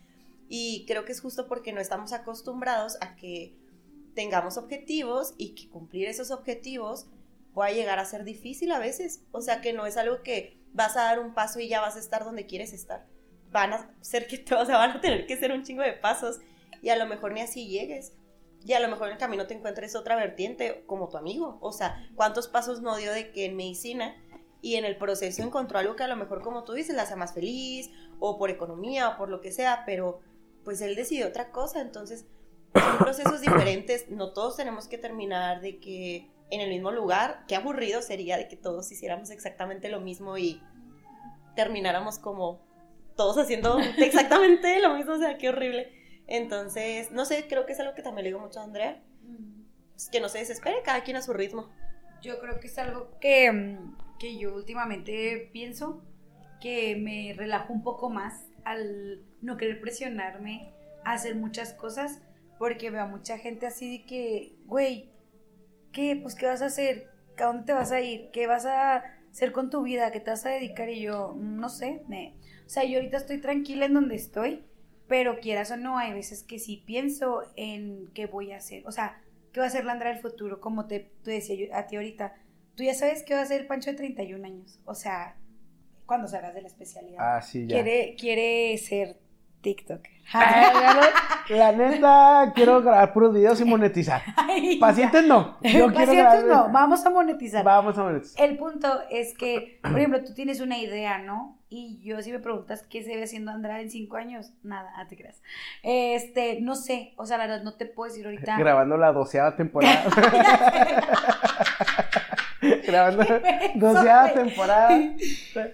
Y creo que es justo porque no estamos acostumbrados a que tengamos objetivos y que cumplir esos objetivos pueda llegar a ser difícil a veces. O sea, que no es algo que vas a dar un paso y ya vas a estar donde quieres estar. Van a ser que te, o sea, van a tener que hacer un chingo de pasos y a lo mejor ni así llegues. Y a lo mejor en el camino te encuentres otra vertiente como tu amigo. O sea, ¿cuántos pasos no dio de que en medicina y en el proceso encontró algo que a lo mejor, como tú dices, la hace más feliz, o por economía, o por lo que sea, pero pues él decidió otra cosa. Entonces, son [COUGHS] procesos diferentes. No todos tenemos que terminar de que en el mismo lugar. Qué aburrido sería de que todos hiciéramos exactamente lo mismo y termináramos como todos haciendo [LAUGHS] exactamente lo mismo. O sea, qué horrible. Entonces, no sé, creo que es algo que también le digo mucho a Andrea. pues, que no se desespere, cada quien a su ritmo. Yo creo que es algo que, mm, que yo últimamente pienso que me relajo un poco más al no querer presionarme a hacer muchas cosas porque veo a mucha gente así de que, güey, ¿qué? Pues, ¿qué vas a hacer? ¿A dónde te vas a ir? ¿Qué vas a hacer con tu vida? ¿Qué te vas a dedicar? Y yo, "Mm, no sé, me... O sea, yo ahorita estoy tranquila en donde estoy pero quieras o no, hay veces que sí pienso en qué voy a hacer, o sea, qué va a hacer la Andrea del futuro, como te, te decía yo a ti ahorita, tú ya sabes qué va a hacer el Pancho de 31 años, o sea, cuando salgas de la especialidad. Ah, sí, ya. Quiere, quiere ser TikToker. [LAUGHS] la neta, quiero grabar puros videos y monetizar. [LAUGHS] Pacientes no. Yo Pacientes no, vamos a monetizar. Vamos a monetizar. El punto es que, por ejemplo, tú tienes una idea, ¿no? Y yo si me preguntas qué se ve haciendo Andrade en cinco años, nada, ah, te creas. Este, no sé, o sea, la verdad no te puedo decir ahorita. [LAUGHS] Grabando la doceava temporada. Grabando doceava temporada.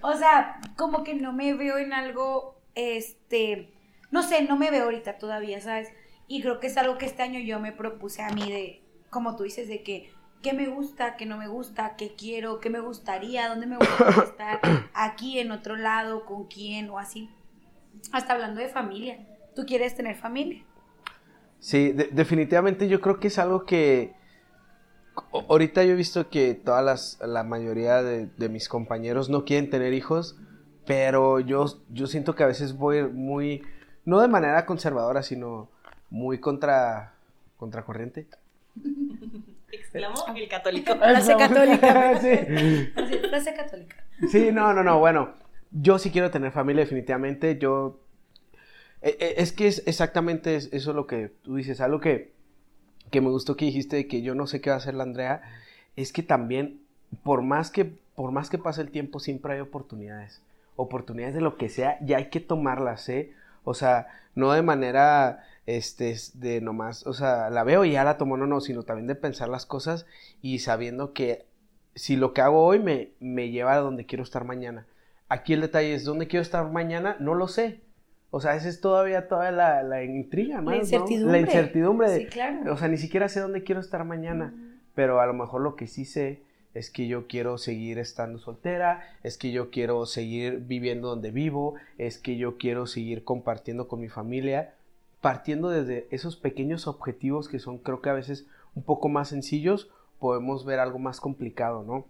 O sea, como que no me veo en algo, este, no sé, no me veo ahorita todavía, ¿sabes? Y creo que es algo que este año yo me propuse a mí de, como tú dices, de que qué me gusta, qué no me gusta, qué quiero, qué me gustaría, dónde me gustaría [COUGHS] estar, aquí, en otro lado, con quién o así. Hasta hablando de familia. ¿Tú quieres tener familia? Sí, definitivamente yo creo que es algo que ahorita yo he visto que todas las, la mayoría de, mis compañeros no quieren tener hijos, pero yo, yo siento que a veces voy muy, no de manera conservadora, sino muy contra, contracorriente. [LAUGHS] Exclamó el católico. [LAUGHS] Frase católica. [LAUGHS] sí. Frase católica. Sí, no, no, no, bueno, yo sí quiero tener familia definitivamente, yo... E, e, es que es exactamente eso lo que tú dices, algo que que me gustó que dijiste que yo no sé qué va a hacer la Andrea, es que también, por más que, por más que pase el tiempo, siempre hay oportunidades. Oportunidades de lo que sea, ya hay que tomarlas, ¿eh? O sea, no de manera, este, de nomás, o sea, la veo y ya la tomo, no, no, sino también de pensar las cosas y sabiendo que si lo que hago hoy me, me lleva a donde quiero estar mañana. Aquí el detalle es, ¿dónde quiero estar mañana? No lo sé. O sea, esa es todavía toda la, la intriga, más, La incertidumbre. La incertidumbre. De, sí, claro. O sea, ni siquiera sé dónde quiero estar mañana. Pero a lo mejor lo que sí sé es que yo quiero seguir estando soltera, es que yo quiero seguir viviendo donde vivo, es que yo quiero seguir compartiendo con mi familia, partiendo desde esos pequeños objetivos que son creo que a veces un poco más sencillos, podemos ver algo más complicado, ¿no?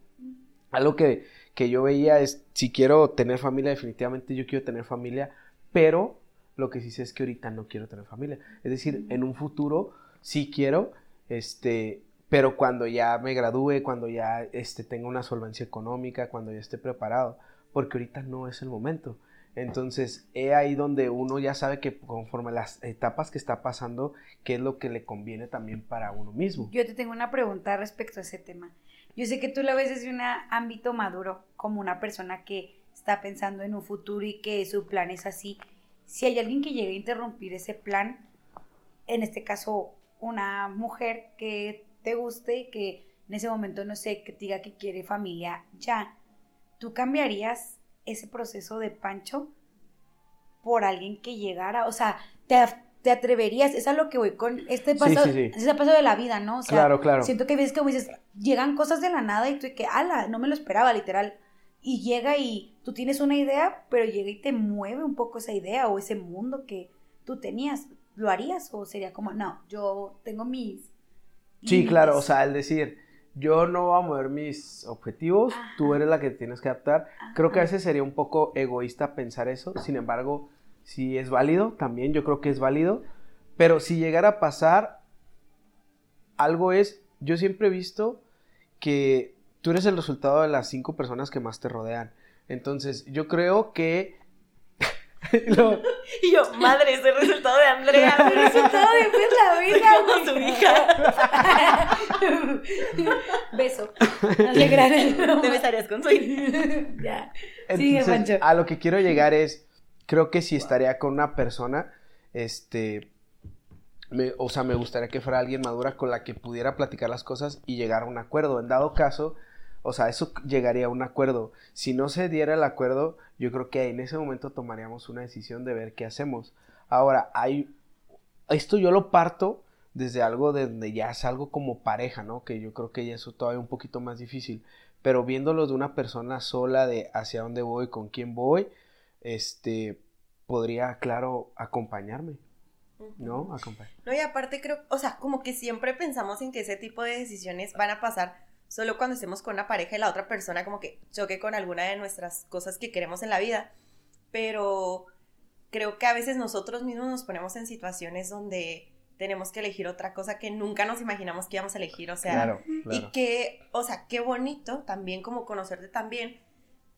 Algo que, que yo veía es, si quiero tener familia, definitivamente yo quiero tener familia, pero lo que sí sé es que ahorita no quiero tener familia. Es decir, en un futuro sí quiero, este, pero cuando ya me gradúe, cuando ya este, tenga una solvencia económica, cuando ya esté preparado, porque ahorita no es el momento. Entonces, es ahí donde uno ya sabe que conforme las etapas que está pasando, qué es lo que le conviene también para uno mismo. Yo te tengo una pregunta respecto a ese tema. Yo sé que tú la ves desde un ámbito maduro, como una persona que está pensando en un futuro y que su plan es así. Si hay alguien que llegue a interrumpir ese plan, en este caso una mujer que te guste, que en ese momento no sé, que te diga que quiere familia ya, ¿tú cambiarías ese proceso de Pancho por alguien que llegara? O sea, te, atreverías, es a lo que voy con este paso, ese paso de la vida, ¿no? O sea, claro, claro. siento que ves como dices, llegan cosas de la nada y tú que, ala, no me lo esperaba, literal y llega y tú tienes una idea, pero llega y te mueve un poco esa idea o ese mundo que tú tenías. ¿Lo harías o sería como, no, yo tengo mis... Sí, claro, o sea, al decir, yo no voy a mover mis objetivos, tú eres la que tienes que adaptar. Creo que a veces sería un poco egoísta pensar eso, sin embargo, si es válido, también yo creo que es válido, pero si llegara a pasar, algo es, yo siempre he visto que tú eres el resultado de las cinco personas que más te rodean. Entonces, yo creo que. [LAUGHS] y yo, madre, es el resultado de Andrea. el resultado de pues, la vida, como su hija. [LAUGHS] Beso. Alegrar el Te besarías con su hija. [LAUGHS] ya. Sigue, Pancho. A lo que quiero llegar es. Creo que si estaría con una persona. Este o sea, me gustaría que fuera alguien madura con la que pudiera platicar las cosas y llegar a un acuerdo. En dado caso, o sea, eso llegaría a un acuerdo. Si no se diera el acuerdo, yo creo que en ese momento tomaríamos una decisión de ver qué hacemos. Ahora, hay, esto yo lo parto desde algo de donde ya es algo como pareja, ¿no? Que yo creo que ya eso todavía un poquito más difícil. Pero viéndolo de una persona sola, de hacia dónde voy, con quién voy, este, podría, claro, acompañarme. ¿No? Acompañar. No, y aparte creo, o sea, como que siempre pensamos en que ese tipo de decisiones van a pasar solo cuando estemos con una pareja y la otra persona como que choque con alguna de nuestras cosas que queremos en la vida. Pero creo que a veces nosotros mismos nos ponemos en situaciones donde tenemos que elegir otra cosa que nunca nos imaginamos que íbamos a elegir, o sea, Claro, y que, o sea, qué bonito también como conocerte también,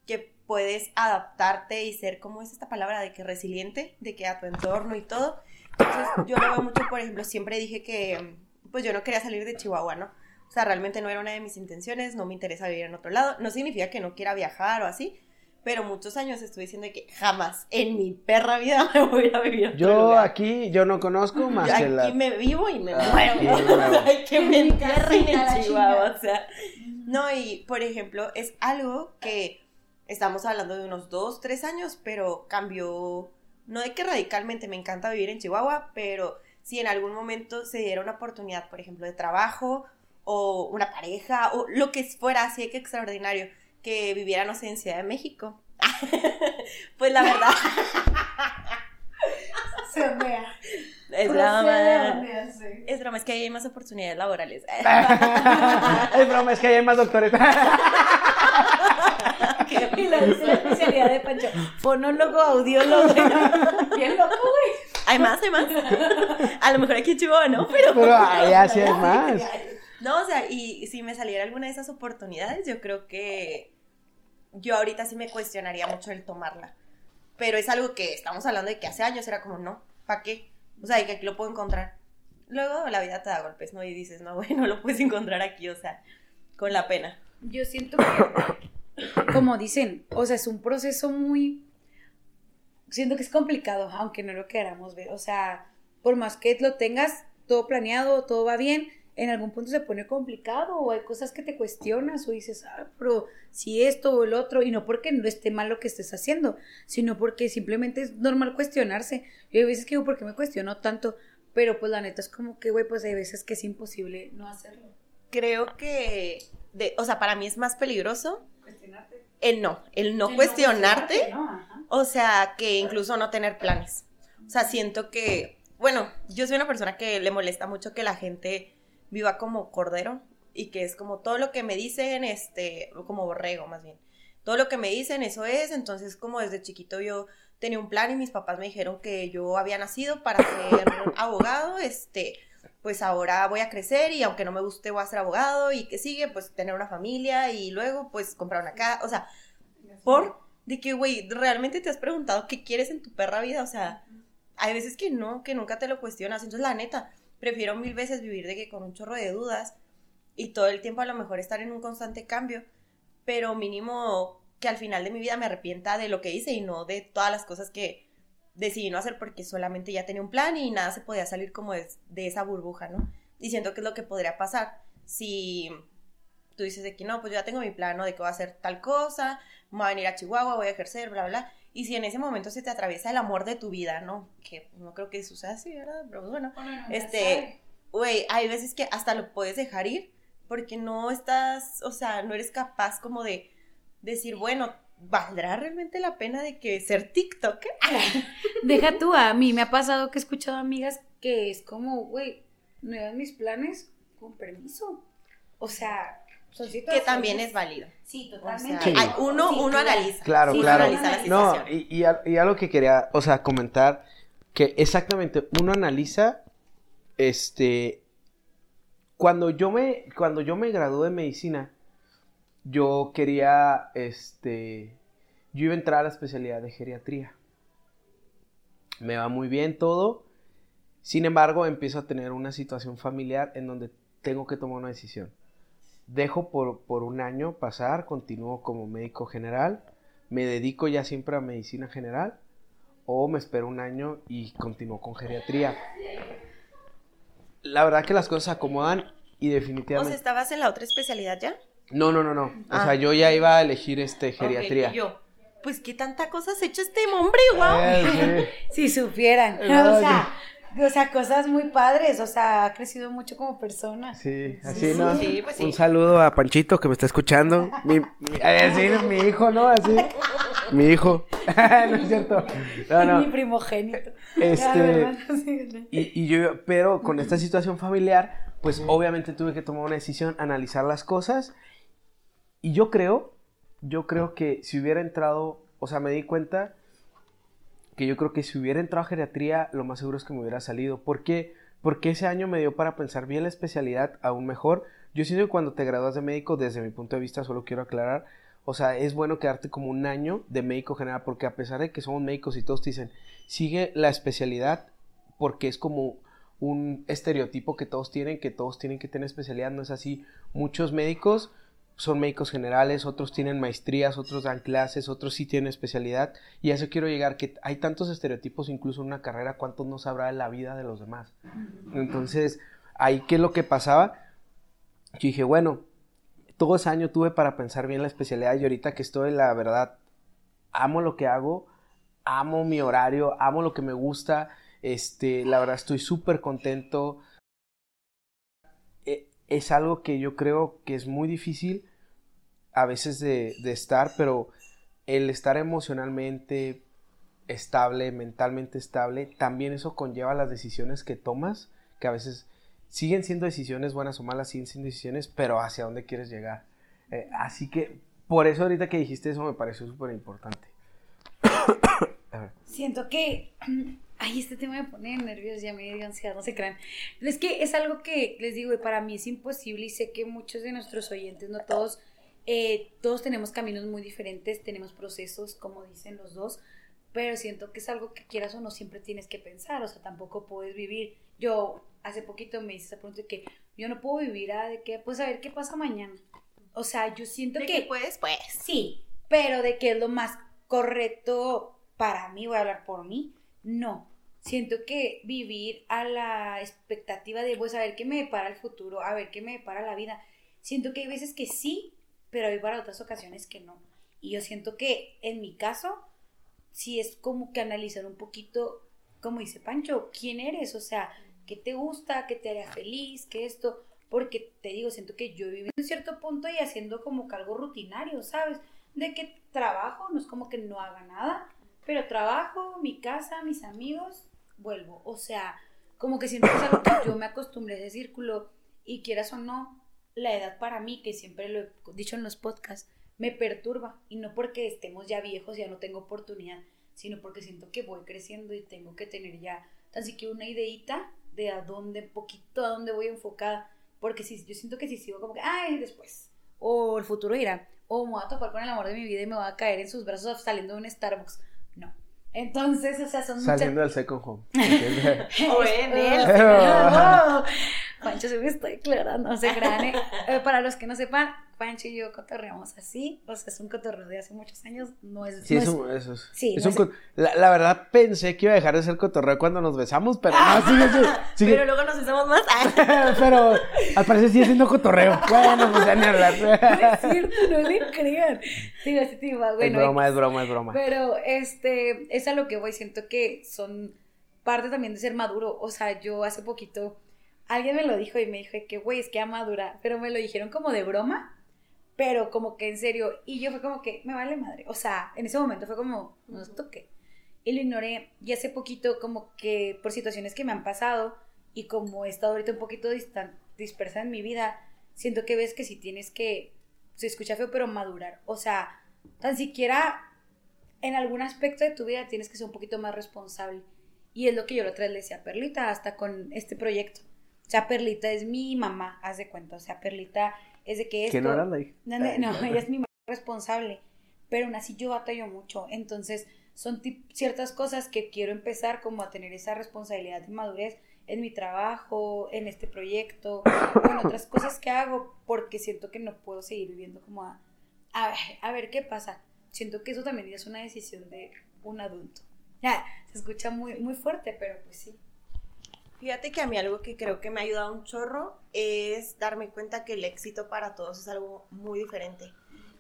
que puedes adaptarte y ser, ¿cómo es esta palabra? De que resiliente, de que a tu entorno y todo. Entonces, yo lo veo mucho, por ejemplo, siempre dije que, pues yo no quería salir de Chihuahua, ¿no? O sea, realmente no era una de mis intenciones, no me interesa vivir en otro lado. No significa que no quiera viajar o así, pero muchos años estuve diciendo que jamás en mi perra vida [LAUGHS] me voy a ir a vivir a otro Yo lugar. aquí, yo no conozco más Yo que aquí la... me vivo y me Aquí muero. me muero. [LAUGHS] Hay que me entierren en Chihuahua, o sea. No, y por ejemplo, es algo que estamos hablando de unos dos, tres años, pero cambió, no de que radicalmente me encanta vivir en Chihuahua, pero si en algún momento se diera una oportunidad, por ejemplo, de trabajo o una pareja o lo que fuera así de que extraordinario, que viviera, no sé, en Ciudad de México. [LAUGHS] pues la verdad, [LAUGHS] Se ondea. es broma. ondéase. Es broma, es que ahí hay más oportunidades laborales. [LAUGHS] es broma, es que hay más doctores. Y la dice la especialidad de Pancho. Fonólogo, audiólogo. Bien loco, güey. Hay más, hay más. A lo mejor aquí en Chihuahua no, pero. Pero allá sí hay más. No, o sea, y si me saliera alguna de esas oportunidades, yo creo que yo ahorita sí me cuestionaría mucho el tomarla. Pero es algo que estamos hablando de que hace años era como, no, ¿para qué? O sea, y que aquí lo puedo encontrar. Luego la vida te da golpes, ¿no? Y dices, no, [LAUGHS] bueno, lo puedes encontrar aquí, o sea, con la pena. Yo siento que, como dicen, o sea, es un proceso muy... Siento que es complicado, aunque no lo queramos ver. O sea, por más que lo tengas todo planeado, todo va bien, en algún punto se pone complicado o hay cosas que te cuestionas o dices, ah, pero si esto o el otro, y no porque no esté mal lo que estés haciendo, sino porque simplemente es normal cuestionarse. Yo hay veces que digo, ¿por qué me cuestiono tanto? Pero pues la neta es como que, güey, pues hay veces que es imposible no hacerlo. Creo que, de, o sea, para mí es más peligroso Cuestionarte. el no, el no El cuestionarte. no. O sea, que incluso no tener planes. O sea, siento que, bueno, yo soy una persona que le molesta mucho que la gente viva como cordero y que es como todo lo que me dicen, este, como borrego más bien. Todo lo que me dicen, eso es. Entonces, como desde chiquito yo tenía un plan y mis papás me dijeron que yo había nacido para ser [COUGHS] abogado, este, pues ahora voy a crecer y aunque no me guste voy a ser abogado y que sigue, pues tener una familia y luego pues comprar una casa, o sea, por de que, güey, realmente te has preguntado qué quieres en tu perra vida, o sea, hay veces que no, que nunca te lo cuestionas, entonces la neta, prefiero mil veces vivir de que con un chorro de dudas y todo el tiempo a lo mejor estar en un constante cambio, pero mínimo que al final de mi vida me arrepienta de lo que hice y no de todas las cosas que decidí no hacer porque solamente ya tenía un plan y nada se podía salir como de, esa burbuja, ¿no? Y siento que es lo que podría pasar si tú dices de que no, pues yo ya tengo mi plan, ¿no? De que voy a hacer tal cosa, voy a venir a Chihuahua, voy a ejercer, bla, bla. Y si en ese momento se te atraviesa el amor de tu vida, ¿no? Que no creo que suceda así, ¿verdad? Pero pues, bueno, este, güey, hay veces que hasta lo puedes dejar ir porque no estás, o sea, no eres capaz como de decir, bueno, ¿valdrá realmente la pena de que ser TikToker? [LAUGHS] Deja tú, a mí me ha pasado que he escuchado amigas que es como, güey, no eran mis planes con permiso. O sea, son Que también es válido. Sí, O sea, totalmente. Sí. hay- uno, Sí, uno analiza. Claro, Sí, claro. analiza la No, y, y algo que quería, o sea, comentar, que exactamente uno analiza, este, cuando yo me, cuando yo me gradué de medicina, yo quería, este, yo iba a entrar a la especialidad de geriatría. Me va muy bien todo, sin embargo, empiezo a tener una situación familiar en donde tengo que tomar una decisión. Dejo por, por un año pasar, continúo como médico general, me dedico ya siempre a medicina general o me espero un año y continúo con geriatría. La verdad que las cosas se acomodan y O sea, definitivamente... ¿estabas en la otra especialidad ya? No, no, no, no. O Ah. sea, yo ya iba a elegir este geriatría. y yo, pues qué tanta cosa has hecho este hombre, wow. Eh, [LAUGHS] sí. Si supieran. No, o, sea, [LAUGHS] o sea, cosas muy padres. O sea, ha crecido mucho como persona. Sí, así, Sí, ¿no? sí, pues sí. Un saludo a Panchito que me está escuchando. Mi, mi, sí, es mi hijo, ¿no? Así. Mi hijo. [LAUGHS] no es cierto. No, no. Mi primogénito. Este- La [LAUGHS] verdad, sí, ¿no? Y, y yo, pero con esta situación familiar, pues obviamente tuve que tomar una decisión, analizar las cosas. Y yo creo, yo creo que si hubiera entrado, o sea, me di cuenta que yo creo que si hubiera entrado a geriatría, lo más seguro es que me hubiera salido. ¿Por qué? Porque ese año me dio para pensar bien la especialidad aún mejor. Yo siento que cuando te gradúas de médico, desde mi punto de vista, solo quiero aclarar, o sea, es bueno quedarte como un año de médico general, porque a pesar de que somos médicos y todos te dicen, sigue la especialidad, porque es como un estereotipo que todos tienen, que todos tienen que tener especialidad, no es así. Muchos médicos son médicos generales, otros tienen maestrías, otros dan clases, otros sí tienen especialidad. Y a eso quiero llegar, que hay tantos estereotipos incluso en una carrera, ¿cuántos no sabrá de la vida de los demás? Entonces, ahí qué es lo que pasaba. Yo dije, bueno, todo ese año tuve para pensar bien la especialidad y ahorita que estoy, la verdad, amo lo que hago, amo mi horario, amo lo que me gusta, este, la verdad estoy súper contento es algo que yo creo que es muy difícil a veces de, estar, pero el estar emocionalmente estable, mentalmente estable, también eso conlleva las decisiones que tomas, que a veces siguen siendo decisiones buenas o malas, siguen siendo decisiones, pero hacia dónde quieres llegar. Eh, así que por eso ahorita que dijiste eso me pareció súper importante. [COUGHS] Siento que Ay, este tema me pone nervios, ya me dio ansiedad, no se crean. Es que es algo que les digo, y para mí es imposible, y sé que muchos de nuestros oyentes, no todos, eh, todos tenemos caminos muy diferentes, tenemos procesos, como dicen los dos, pero siento que es algo que quieras o no siempre tienes que pensar, o sea, tampoco puedes vivir. Yo hace poquito me hice esa pregunta de que yo no puedo vivir a de que, pues a ver qué pasa mañana. O sea, yo siento ¿De que... puedes, pues. Sí, pero de que es lo más correcto para mí, voy a hablar por mí, no. Siento que vivir a la expectativa de, pues, a ver qué me depara el futuro, a ver qué me depara la vida. Siento que hay veces que sí, pero hay para otras ocasiones que no. Y yo siento que en mi caso, sí es como que analizar un poquito, como dice Pancho, quién eres, o sea, qué te gusta, qué te haría feliz, qué esto. Porque te digo, siento que yo viví en cierto punto y haciendo como que algo rutinario, ¿sabes? De que trabajo, no es como que no haga nada, pero trabajo, mi casa, mis amigos, vuelvo. O sea, como que siento que yo me acostumbré a ese círculo y quieras o no, la edad para mí, que siempre lo he dicho en los podcasts, me perturba. Y no porque estemos ya viejos, ya no tengo oportunidad, sino porque siento que voy creciendo y tengo que tener ya tan siquiera una ideita de a dónde, poquito a dónde voy enfocada. Porque si, yo siento que si sigo como que, ay, después, o el futuro irá, o me voy a topar con el amor de mi vida y me voy a caer en sus brazos saliendo de un Starbucks. No. Entonces, o sea, son Saliendo del second home. [LAUGHS] [LAUGHS] o en él. [LAUGHS] Pancho se me está declarando, no se grane. Eh, para los que no sepan, Pancho y yo cotorreamos así, o sea, es un cotorreo de hace muchos años, no es... Sí, no es, un, eso es, sí, es un, la, la, verdad pensé que iba a dejar de ser cotorreo cuando nos besamos, pero no, sigue, sigue, [LAUGHS] sigue. Pero luego nos besamos más. [LAUGHS] pero al parecer sigue siendo cotorreo. Bueno, pues ya ni hablar. [LAUGHS] no es cierto, no le crean. Sí, así te bueno. Es broma, es broma, es broma. Pero, este, es a lo que voy, siento que son parte también de ser maduro, o sea, yo hace poquito... Alguien me lo dijo y me dijo que, güey, es que ya madura, pero me lo dijeron como de broma pero como que en serio, y yo fue como que, me vale madre, o sea, en ese momento fue como, no toque, y lo ignoré, y hace poquito como que por situaciones que me han pasado, y como he estado ahorita un poquito dispersa en mi vida, siento que ves que si tienes que, se escucha feo, pero madurar, o sea, tan siquiera en algún aspecto de tu vida tienes que ser un poquito más responsable, y es lo que yo la otra le decía a Perlita, hasta con este proyecto, o sea, Perlita es mi mamá, haz de cuenta, o sea, Perlita es de que esto... Que no era la hija. No, no, ella es mi responsable, pero aún así yo batallo mucho, entonces son ciertas cosas que quiero empezar como a tener esa responsabilidad y madurez en mi trabajo, en este proyecto, en otras [COUGHS] cosas que hago, porque siento que no puedo seguir viviendo como a, a, ver, a ver qué pasa. Siento que eso también es una decisión de un adulto. Ya, se escucha muy, muy fuerte, pero pues sí. Fíjate que a mí algo que creo que me ha ayudado un chorro es darme cuenta que el éxito para todos es algo muy diferente.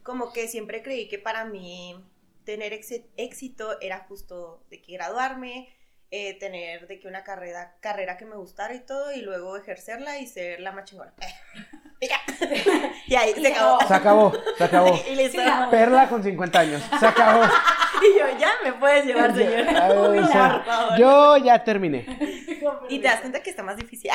Como que siempre creí que para mí tener éxito era justo de que graduarme, eh, tener de que una carrera, carrera que me gustara y todo, y luego ejercerla y ser la más chingona. [LAUGHS] y ahí se acabó. Se acabó, [LAUGHS] se acabó. Perla con 50 años. Se acabó. [LAUGHS] Y yo, ya me puedes llevar, señora. yo ya terminé. Y te das cuenta que está más difícil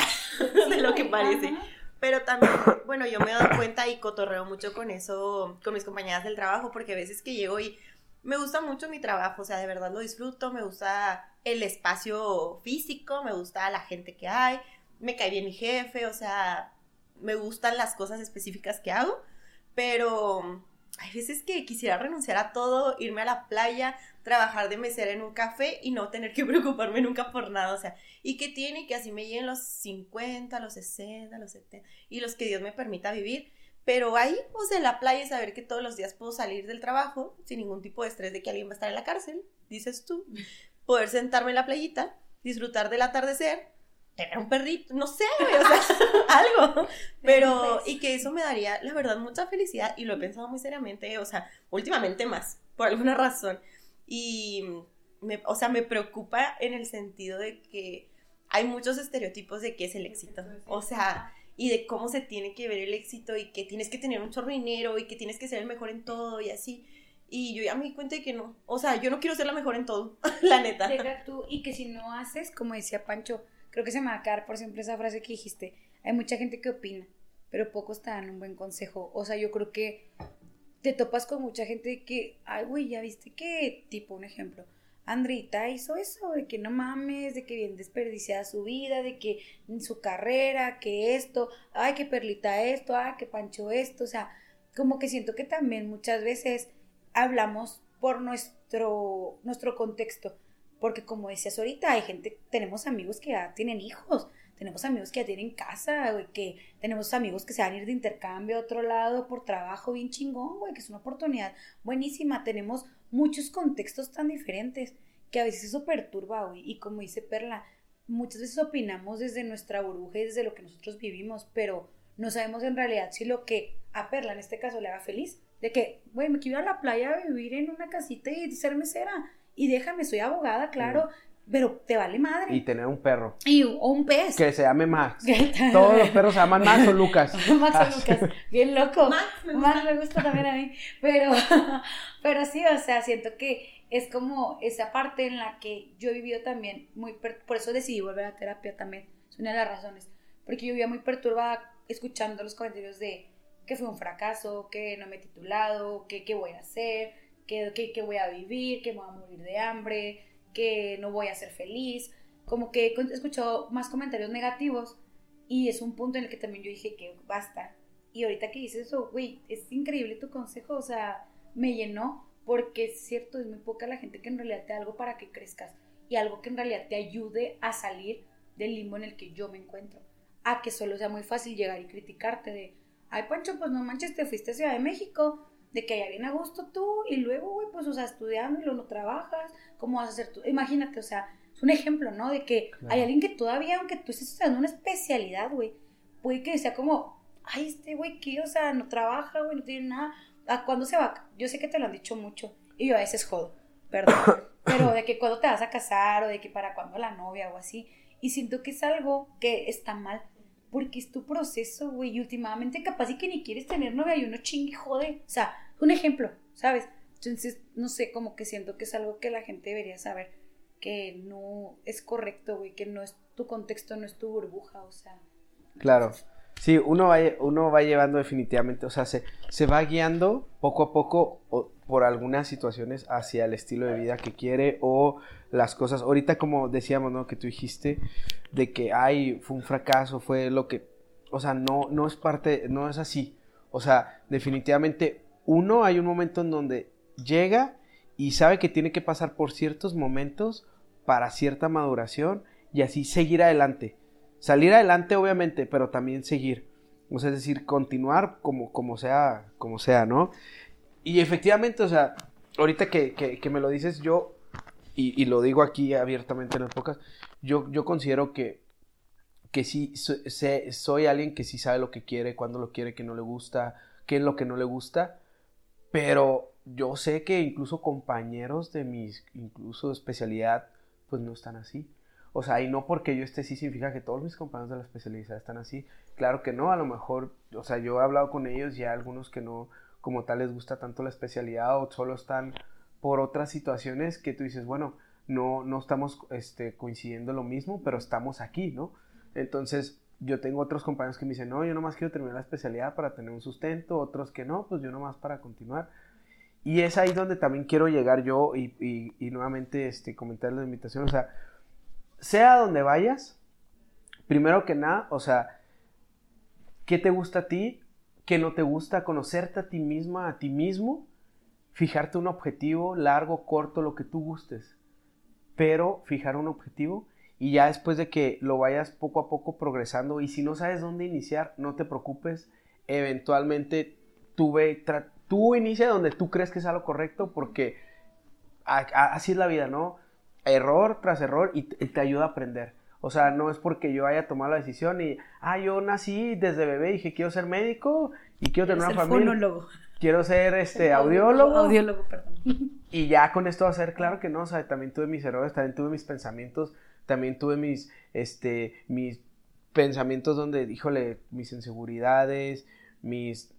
de lo que parece. Pero también, bueno, yo me he dado cuenta y cotorreo mucho con eso, con mis compañeras del trabajo, porque a veces que llego y me gusta mucho mi trabajo, o sea, de verdad lo disfruto, me gusta el espacio físico, me gusta la gente que hay, me cae bien mi jefe, o sea, me gustan las cosas específicas que hago, pero hay veces que quisiera renunciar a todo, irme a la playa, trabajar de mesera en un café y no tener que [LAUGHS] preocuparme nunca por nada, o sea, y que tiene que así me lleguen los 50, los 60, los 70 y los que Dios me permita vivir, pero ahí, o sea, en la playa y saber que todos los días puedo salir del trabajo sin ningún tipo de estrés de que alguien va a estar en la cárcel, dices tú, [LAUGHS] poder sentarme en la playita, disfrutar del atardecer, tener un perrito, no sé, o [LAUGHS] sea, [LAUGHS] algo, pero, y que eso me daría, la verdad, mucha felicidad, y lo he pensado muy seriamente, o sea, últimamente más, por alguna razón, y, me, o sea, me preocupa en el sentido de que hay muchos estereotipos de qué es el éxito, o sea, y de cómo se tiene que ver el éxito y que tienes que tener un chorro de dinero y que tienes que ser el mejor en todo y así. Y yo ya me di cuenta de que no. O sea, yo no quiero ser la mejor en todo, [LAUGHS] la neta. Deja tú, y que si no haces, como decía Pancho, creo que se me va a quedar por siempre esa frase que dijiste. Hay mucha gente que opina, pero pocos te dan un buen consejo. O sea, yo creo que te topas con mucha gente que, ay, güey, ya viste que, tipo, un ejemplo, Andrita hizo eso, de que no mames, de que bien desperdiciada su vida, de que su carrera, que esto, ay, que Perlita esto, ay, que Pancho esto, o sea, como que siento que también muchas veces hablamos por nuestro, nuestro contexto, porque como decías ahorita, hay gente, tenemos amigos que ya tienen hijos, tenemos amigos que ya tienen casa, güey, que tenemos amigos que se van a ir de intercambio a otro lado por trabajo bien chingón, güey, que es una oportunidad buenísima. Tenemos muchos contextos tan diferentes que a veces eso perturba, güey. Y como dice Perla, muchas veces opinamos desde nuestra burbuja y desde lo que nosotros vivimos, pero no sabemos en realidad si lo que a Perla en este caso le haga feliz. De que, güey, me quiero ir a la playa a vivir en una casita y ser mesera. Y déjame, soy abogada, claro pero te vale madre. Y tener un perro. Y, o un pez. Que se llame Max. [LAUGHS] Todos los perros se llaman Max o Lucas. [LAUGHS] Max o Lucas. Bien loco. Max me gusta. Max me gusta también a mí. Pero, [LAUGHS] pero sí, o sea, siento que es como esa parte en la que yo he vivido también muy... Por eso decidí volver a terapia también. Es una de las razones. Porque yo vivía muy perturbada escuchando los comentarios de que fue un fracaso, que no me he titulado, que qué voy a hacer, que, que, que voy a vivir, que me voy a morir de hambre que no voy a ser feliz, como que he escuchado más comentarios negativos y es un punto en el que también yo dije que basta. Y ahorita que dices eso, güey, es increíble tu consejo, o sea, me llenó porque es cierto, es muy poca la gente que en realidad te da algo para que crezcas y algo que en realidad te ayude a salir del limbo en el que yo me encuentro. A que solo sea muy fácil llegar y criticarte de, ay Pancho, pues no manches, te fuiste a Ciudad de México, de que haya bien a gusto tú y luego, güey, pues, o sea, estudiando y luego no trabajas, ¿cómo vas a hacer tú? Imagínate, o sea, es un ejemplo, ¿no? De que hay alguien que todavía, aunque tú estés estudiando una especialidad, güey, puede que sea como, ay, este güey, ¿qué? O sea, no trabaja, güey, no tiene nada. ¿A cuándo se va? Yo sé que te lo han dicho mucho y yo a veces jodo, perdón, [COUGHS] pero de que cuándo te vas a casar o de que para cuándo la novia o así. Y siento que es algo que está mal porque es tu proceso, güey, y últimamente capaz y que ni quieres tener novia y uno chingue jode. O sea, un ejemplo, ¿sabes? Entonces, no sé, como que siento que es algo que la gente debería saber, que no es correcto, güey, que no es tu contexto, no es tu burbuja, o sea. Claro. Sí, uno va, uno va llevando definitivamente, o sea, se, se va guiando poco a poco por algunas situaciones hacia el estilo de vida que quiere o las cosas. Ahorita como decíamos, ¿no? Que tú dijiste de que, ay, fue un fracaso, fue lo que, o sea, no, no es parte, no es así. O sea, definitivamente uno hay un momento en donde llega y sabe que tiene que pasar por ciertos momentos para cierta maduración y así seguir adelante. Salir adelante obviamente, pero también seguir. O sea, es decir, continuar como, como sea, como sea, ¿no? Y efectivamente, o sea, ahorita que, que, me lo dices, yo, y, lo digo aquí abiertamente en el podcast, yo, yo considero que, que sí, soy alguien que sí sabe lo que quiere, cuándo lo quiere, que no le gusta, qué es lo que no le gusta, pero yo sé que incluso compañeros de mis, incluso especialidad, pues no están así. O sea, y no porque yo esté así significa que todos mis compañeros de la especialidad están así. Claro que no, a lo mejor, o sea, yo he hablado con ellos y hay algunos que no, como tal, les gusta tanto la especialidad o solo están por otras situaciones que tú dices, bueno, no, no estamos este, coincidiendo lo mismo, pero estamos aquí, ¿no? Entonces, yo tengo otros compañeros que me dicen, no, yo nomás quiero terminar la especialidad para tener un sustento, otros que no, pues yo nomás para continuar. y es ahí donde también quiero llegar yo y, nuevamente este, comentar la invitación. O sea, sea donde vayas, primero que nada, o sea, ¿qué te gusta a ti? ¿Qué no te gusta? Conocerte a ti misma, a ti mismo, fijarte un objetivo largo, corto, lo que tú gustes. Pero fijar un objetivo y ya después de que lo vayas poco a poco progresando y si no sabes dónde iniciar, no te preocupes, eventualmente tú, ve, tú inicia donde tú crees que es lo correcto porque así es la vida, ¿no? Error tras error y, te ayuda a aprender. O sea, no es porque yo haya tomado la decisión y, ah, yo nací desde bebé y dije, quiero ser médico y quiero tener una familia. Fonólogo. Quiero ser este audiólogo. Audiólogo, perdón. Y ya con esto va a ser claro que no, o sea, también tuve mis errores, también tuve mis pensamientos también tuve mis, este, mis pensamientos donde, híjole, mis inseguridades, mis...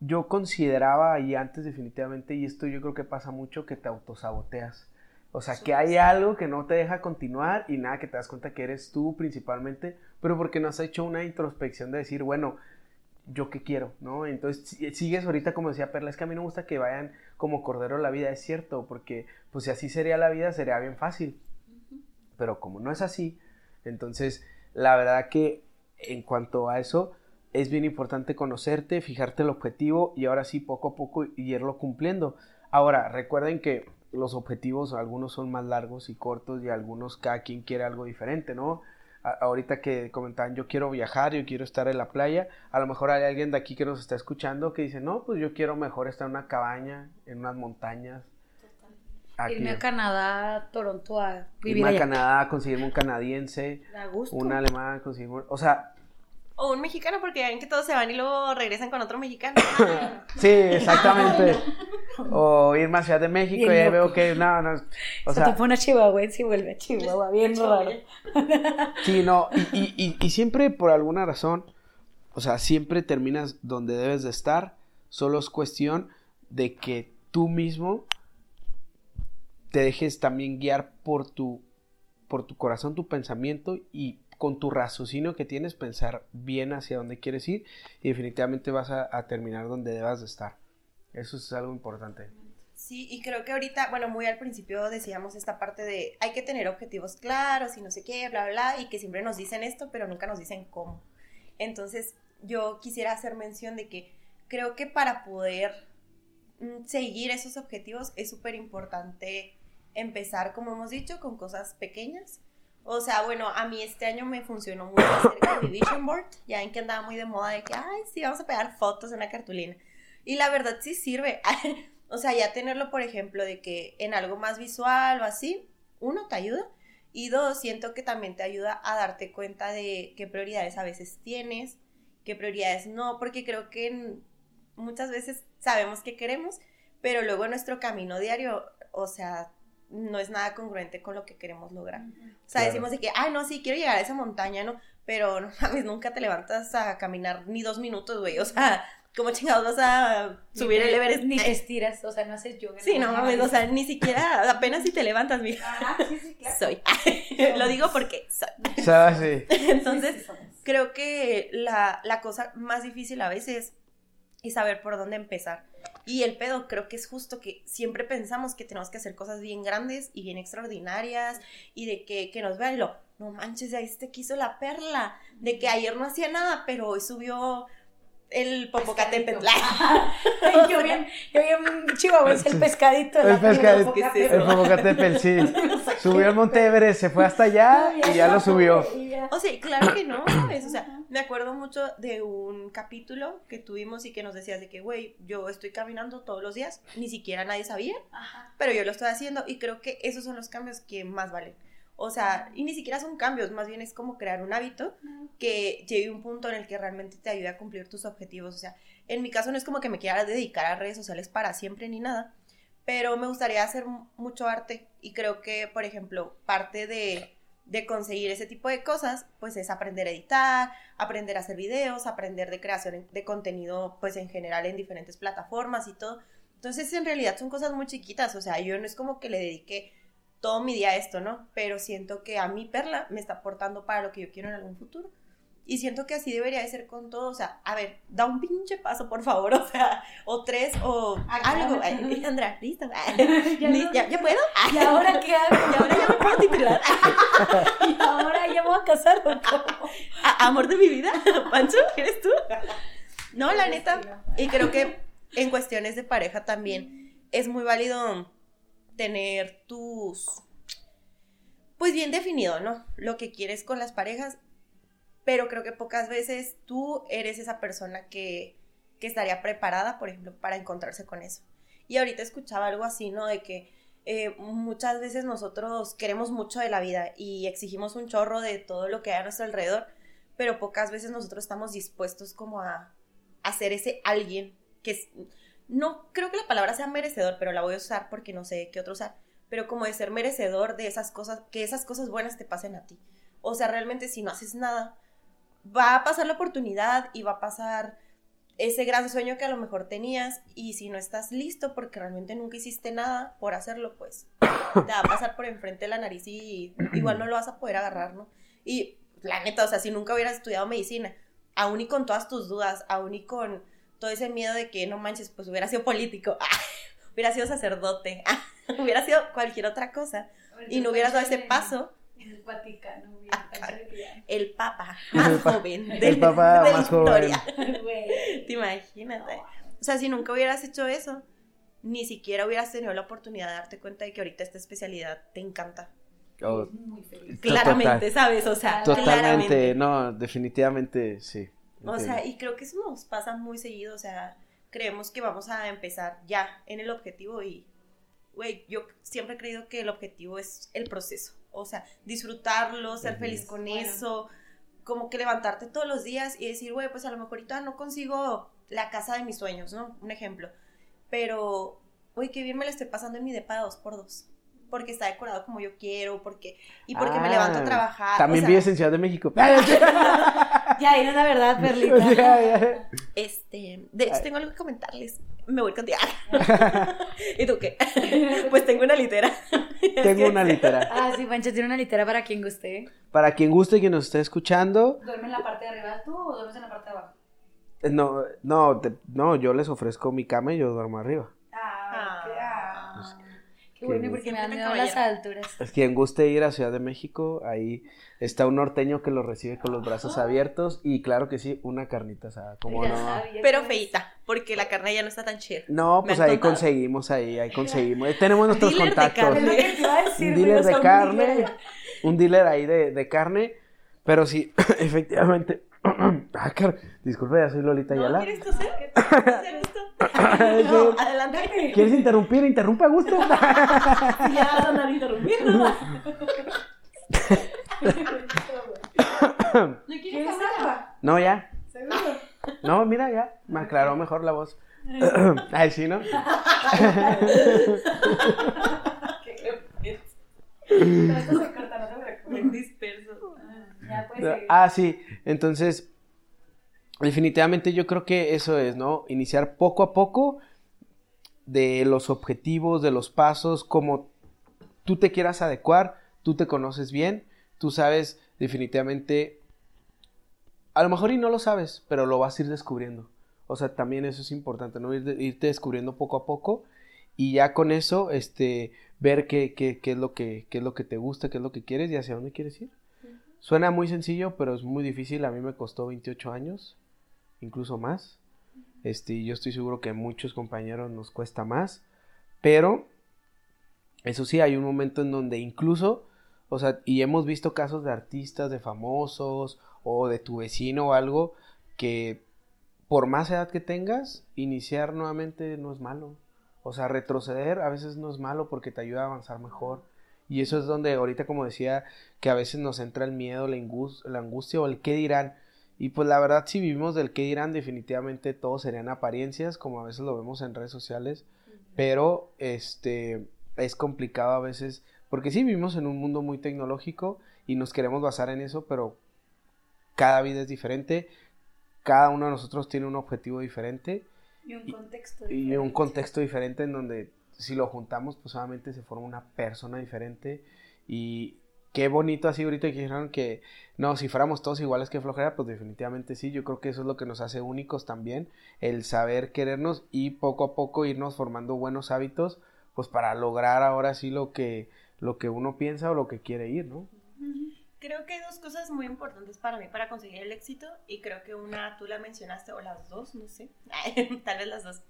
Yo consideraba y antes definitivamente, y esto yo creo que pasa mucho, que te autosaboteas. O sea, que hay algo que no te deja continuar y nada, que te das cuenta que eres tú principalmente, pero porque no has hecho una introspección de decir, bueno, yo qué quiero, ¿no? Entonces sigues ahorita como decía Perla, es que a mí no me gusta que vayan como cordero la vida, es cierto, porque pues si así sería la vida sería bien fácil pero como no es así, entonces la verdad que en cuanto a eso es bien importante conocerte, fijarte el objetivo y ahora sí poco a poco irlo cumpliendo. Ahora, recuerden que los objetivos algunos son más largos y cortos y algunos cada quien quiere algo diferente, ¿no? ahorita que comentaban, yo quiero viajar, yo quiero estar en la playa, a lo mejor hay alguien de aquí que nos está escuchando que dice, no, pues yo quiero mejor estar en una cabaña, en unas montañas, Irme a Canadá, Toronto a vivir Irme a Canadá, conseguirme un canadiense, un alemán, conseguirme... O sea... O un mexicano, porque ven que todos se van y luego regresan con otro mexicano. [COUGHS] sí, exactamente. o irme a Ciudad de México y ahí veo que no, no. O sea, te pone a Chihuahua y vuelve a Chihuahua, bien [LAUGHS] raro. sí, no, y, y, y siempre por alguna razón, o sea, siempre terminas donde debes de estar, solo es cuestión de que tú mismo te dejes también guiar por tu, por tu corazón, tu pensamiento y con tu raciocinio que tienes pensar bien hacia dónde quieres ir y definitivamente vas a, terminar donde debas de estar. Eso es algo importante. Sí, y creo que ahorita, bueno, muy al principio decíamos esta parte de hay que tener objetivos claros y no sé qué, bla, bla, y que siempre nos dicen esto, pero nunca nos dicen cómo. Entonces, yo quisiera hacer mención de que creo que para poder mm, seguir esos objetivos es súper importante empezar, como hemos dicho, con cosas pequeñas. O sea, bueno, a mí este año me funcionó muy cerca mi vision board. Ya ven que andaba muy de moda de que, ay, sí, vamos a pegar fotos en la cartulina. Y la verdad sí sirve. [LAUGHS] o sea, ya tenerlo, por ejemplo, de que en algo más visual o así, uno, te ayuda. Y dos, siento que también te ayuda a darte cuenta de qué prioridades a veces tienes, qué prioridades no, porque creo que muchas veces sabemos qué queremos, pero luego nuestro camino diario, o sea, no es nada congruente con lo que queremos lograr. O sea, decimos de que, ay, no, sí, quiero llegar a esa montaña, ¿no? Pero, no [LAUGHS] mames, nunca te levantas a caminar ni dos minutos, güey. O sea, ¿cómo chingados vas a subir el Everest? Ni te [LAUGHS] estiras, o sea, no haces yoga. Sí, no mames, o sea, ni siquiera, apenas si te levantas, mira. Ah, sí, sí, [LAUGHS] claro. Soy. Lo digo porque soy. sí. Entonces, creo que la, la cosa más difícil a veces es saber por dónde empezar. Y el pedo creo que es justo que siempre pensamos que tenemos que hacer cosas bien grandes y bien extraordinarias y de que, que nos vean y lo, no manches, ahí te quiso la perla, de que ayer no hacía nada, pero hoy subió el Popocatépetl. [LAUGHS] yo bien, yo bien Chihuahua, es el pescadito. El pescadito, el Popocatépetl, sí. [LAUGHS] Subió al Monte Everest, se fue hasta allá y ya lo subió. O sea, claro que no, ¿sabes? O sea, me acuerdo mucho de un capítulo que tuvimos y que nos decías de que, güey, yo estoy caminando todos los días, ni siquiera nadie sabía, pero yo lo estoy haciendo y creo que esos son los cambios que más valen. O sea, y ni siquiera son cambios, más bien es como crear un hábito que llegue a un punto en el que realmente te ayude a cumplir tus objetivos. O sea, en mi caso no es como que me quiera dedicar a redes sociales para siempre ni nada, pero me gustaría hacer mucho arte y creo que, por ejemplo, parte de, de conseguir ese tipo de cosas, pues es aprender a editar, aprender a hacer videos, aprender de creación de contenido, pues en general en diferentes plataformas y todo. Entonces, en realidad son cosas muy chiquitas, o sea, yo no es como que le dedique todo mi día esto, ¿no? Pero siento que a mi perla me está aportando para lo que yo quiero en algún futuro. Y siento que así debería de ser con todo. O sea, a ver, da un pinche paso, por favor. [LAUGHS] O sea, o tres, o algo. Ay, Andrea, ¿listo? [LAUGHS] Ya ¿Li- no- ¿Ya, ¿Ya puedo? ¿Y ahora qué hago? [LAUGHS] Y ahora ya me puedo titular. ¿Y ahora ya me voy a casar o cómo? Amor de mi vida, Pancho, ¿eres tú? No, la neta. Y creo que en cuestiones de pareja también es muy válido tener tus. Pues bien definido, ¿no? Lo que quieres con las parejas. Pero creo que pocas veces tú eres esa persona que, que estaría preparada, por ejemplo, para encontrarse con eso. Y ahorita escuchaba algo así, ¿no? De que eh, muchas veces nosotros queremos mucho de la vida y exigimos un chorro de todo lo que hay a nuestro alrededor, pero pocas veces nosotros estamos dispuestos como a, a ser ese alguien que no creo que la palabra sea merecedor, pero la voy a usar porque no sé qué otro usar, pero como de ser merecedor de esas cosas, que esas cosas buenas te pasen a ti. O sea, realmente si no haces nada, va a pasar la oportunidad y va a pasar ese gran sueño que a lo mejor tenías y si no estás listo porque realmente nunca hiciste nada por hacerlo, pues te va a pasar por enfrente de la nariz y igual no lo vas a poder agarrar, ¿no? Y la neta, o sea, si nunca hubieras estudiado medicina, aún y con todas tus dudas, aún y con todo ese miedo de que no manches, pues hubiera sido político, [LAUGHS] hubiera sido sacerdote, [LAUGHS] hubiera sido cualquier otra cosa y no hubieras dado ese paso, el Vaticano. Ah, el papa [LAUGHS] más joven de, el papa de la más joven. historia. Güey. ¿Te imaginas? eh? O sea, si nunca hubieras hecho eso, ni siquiera hubieras tenido la oportunidad de darte cuenta de que ahorita esta especialidad te encanta. Oh, Muy feliz. Total. Claramente, ¿sabes? O sea, totalmente, claramente. no, definitivamente sí. O sea, y creo que eso nos pasa muy seguido, o sea, creemos que vamos a empezar ya en el objetivo y, güey, yo siempre he creído que el objetivo es el proceso, o sea, disfrutarlo, ser feliz con Bueno. eso, como que levantarte todos los días y decir, güey, pues a lo mejor ahorita no consigo la casa de mis sueños, ¿no? Un ejemplo, pero, güey, qué bien me la estoy pasando en mi depa de dos por dos. Porque está decorado como yo quiero, porque, y porque me Ah, levanto a trabajar. También o sea, vives en Ciudad de México. [LAUGHS] Ya, era la verdad, [LAUGHS] Perlita. Ya, ya. Este, de hecho tengo algo que comentarles. Me voy contigo. [LAUGHS] ¿Y tú qué? Pues tengo una litera. Tengo una litera. Ah, sí, Pancho tiene una litera para quien guste. Para quien guste y quien nos esté escuchando, ¿Duerme en la parte de arriba tú o duermes en la parte de abajo? eh, no, no, te- no, yo les ofrezco mi cama y yo duermo arriba. Bueno, porque me dan miedo las alturas. Pues, Quien guste ir a Ciudad de México, ahí está un norteño que lo recibe con los brazos abiertos y claro que sí, una carnita asada, como no. sabía Pero feita, porque la carne ya no está tan chida. No, Me pues ahí contado. conseguimos, ahí, ahí conseguimos. Ahí tenemos nuestros Dealer contactos. Es carne. un dealer de carne, un dealer ahí de, de carne, pero sí, [CLEARS THROAT] efectivamente. [CLEARS THROAT] ah, car- disculpe, ya soy Lolita ¿No Ayala. quieres toser? [LAUGHS] ¿Hacer esto? [LAUGHS] No, adelante. ¿Quieres interrumpir? Interrumpa a gusto. [LAUGHS] Ya vas a andar interrumpiendo. ¿No quieres agua? no, ya. ¿Seguro? No, mira, ya. Me aclaró mejor la voz. [CLEARS THROAT] Ay, sí, ¿no? No. Bien disperso. Ya seguir. Ah, sí. Entonces, definitivamente yo creo que eso es, ¿no? Iniciar poco a poco de los objetivos, de los pasos, como tú te quieras adecuar, tú te conoces bien, tú sabes definitivamente, a lo mejor y no lo sabes, pero lo vas a ir descubriendo. O sea, también eso es importante, ¿no? Ir irte descubriendo poco a poco y ya con eso, este, ver qué, qué, qué es lo que, qué es lo que te gusta, qué es lo que quieres y hacia dónde quieres ir. Suena muy sencillo, pero es muy difícil. A mí me costó 28 años, incluso más. Este, yo estoy seguro que a muchos compañeros nos cuesta más. Pero, eso sí, hay un momento en donde incluso, o sea, y hemos visto casos de artistas, de famosos, o de tu vecino o algo, que por más edad que tengas, iniciar nuevamente no es malo. O sea, retroceder a veces no es malo porque te ayuda a avanzar mejor. Y eso es donde ahorita, como decía, que a veces nos entra el miedo, la, ingus- la angustia o el qué dirán. Y pues la verdad, si vivimos del qué dirán, definitivamente todo serían apariencias, como a veces lo vemos en redes sociales. Pero este es complicado a veces, porque sí vivimos en un mundo muy tecnológico y nos queremos basar en eso, pero cada vida es diferente, cada uno de nosotros tiene un objetivo diferente Y un contexto y un diferente. contexto diferente en donde si lo juntamos, pues obviamente se forma una persona diferente. Y qué bonito así ahorita que dijeron que no, si fuéramos todos iguales que flojera, pues definitivamente sí, yo creo que eso es lo que nos hace únicos también, el saber querernos y poco a poco irnos formando buenos hábitos, pues para lograr ahora sí lo que, lo que uno piensa o lo que quiere ir, ¿no? Creo que hay dos cosas muy importantes para mí para conseguir el éxito y creo que una tú la mencionaste o las dos, no sé, [LAUGHS] tal vez las dos,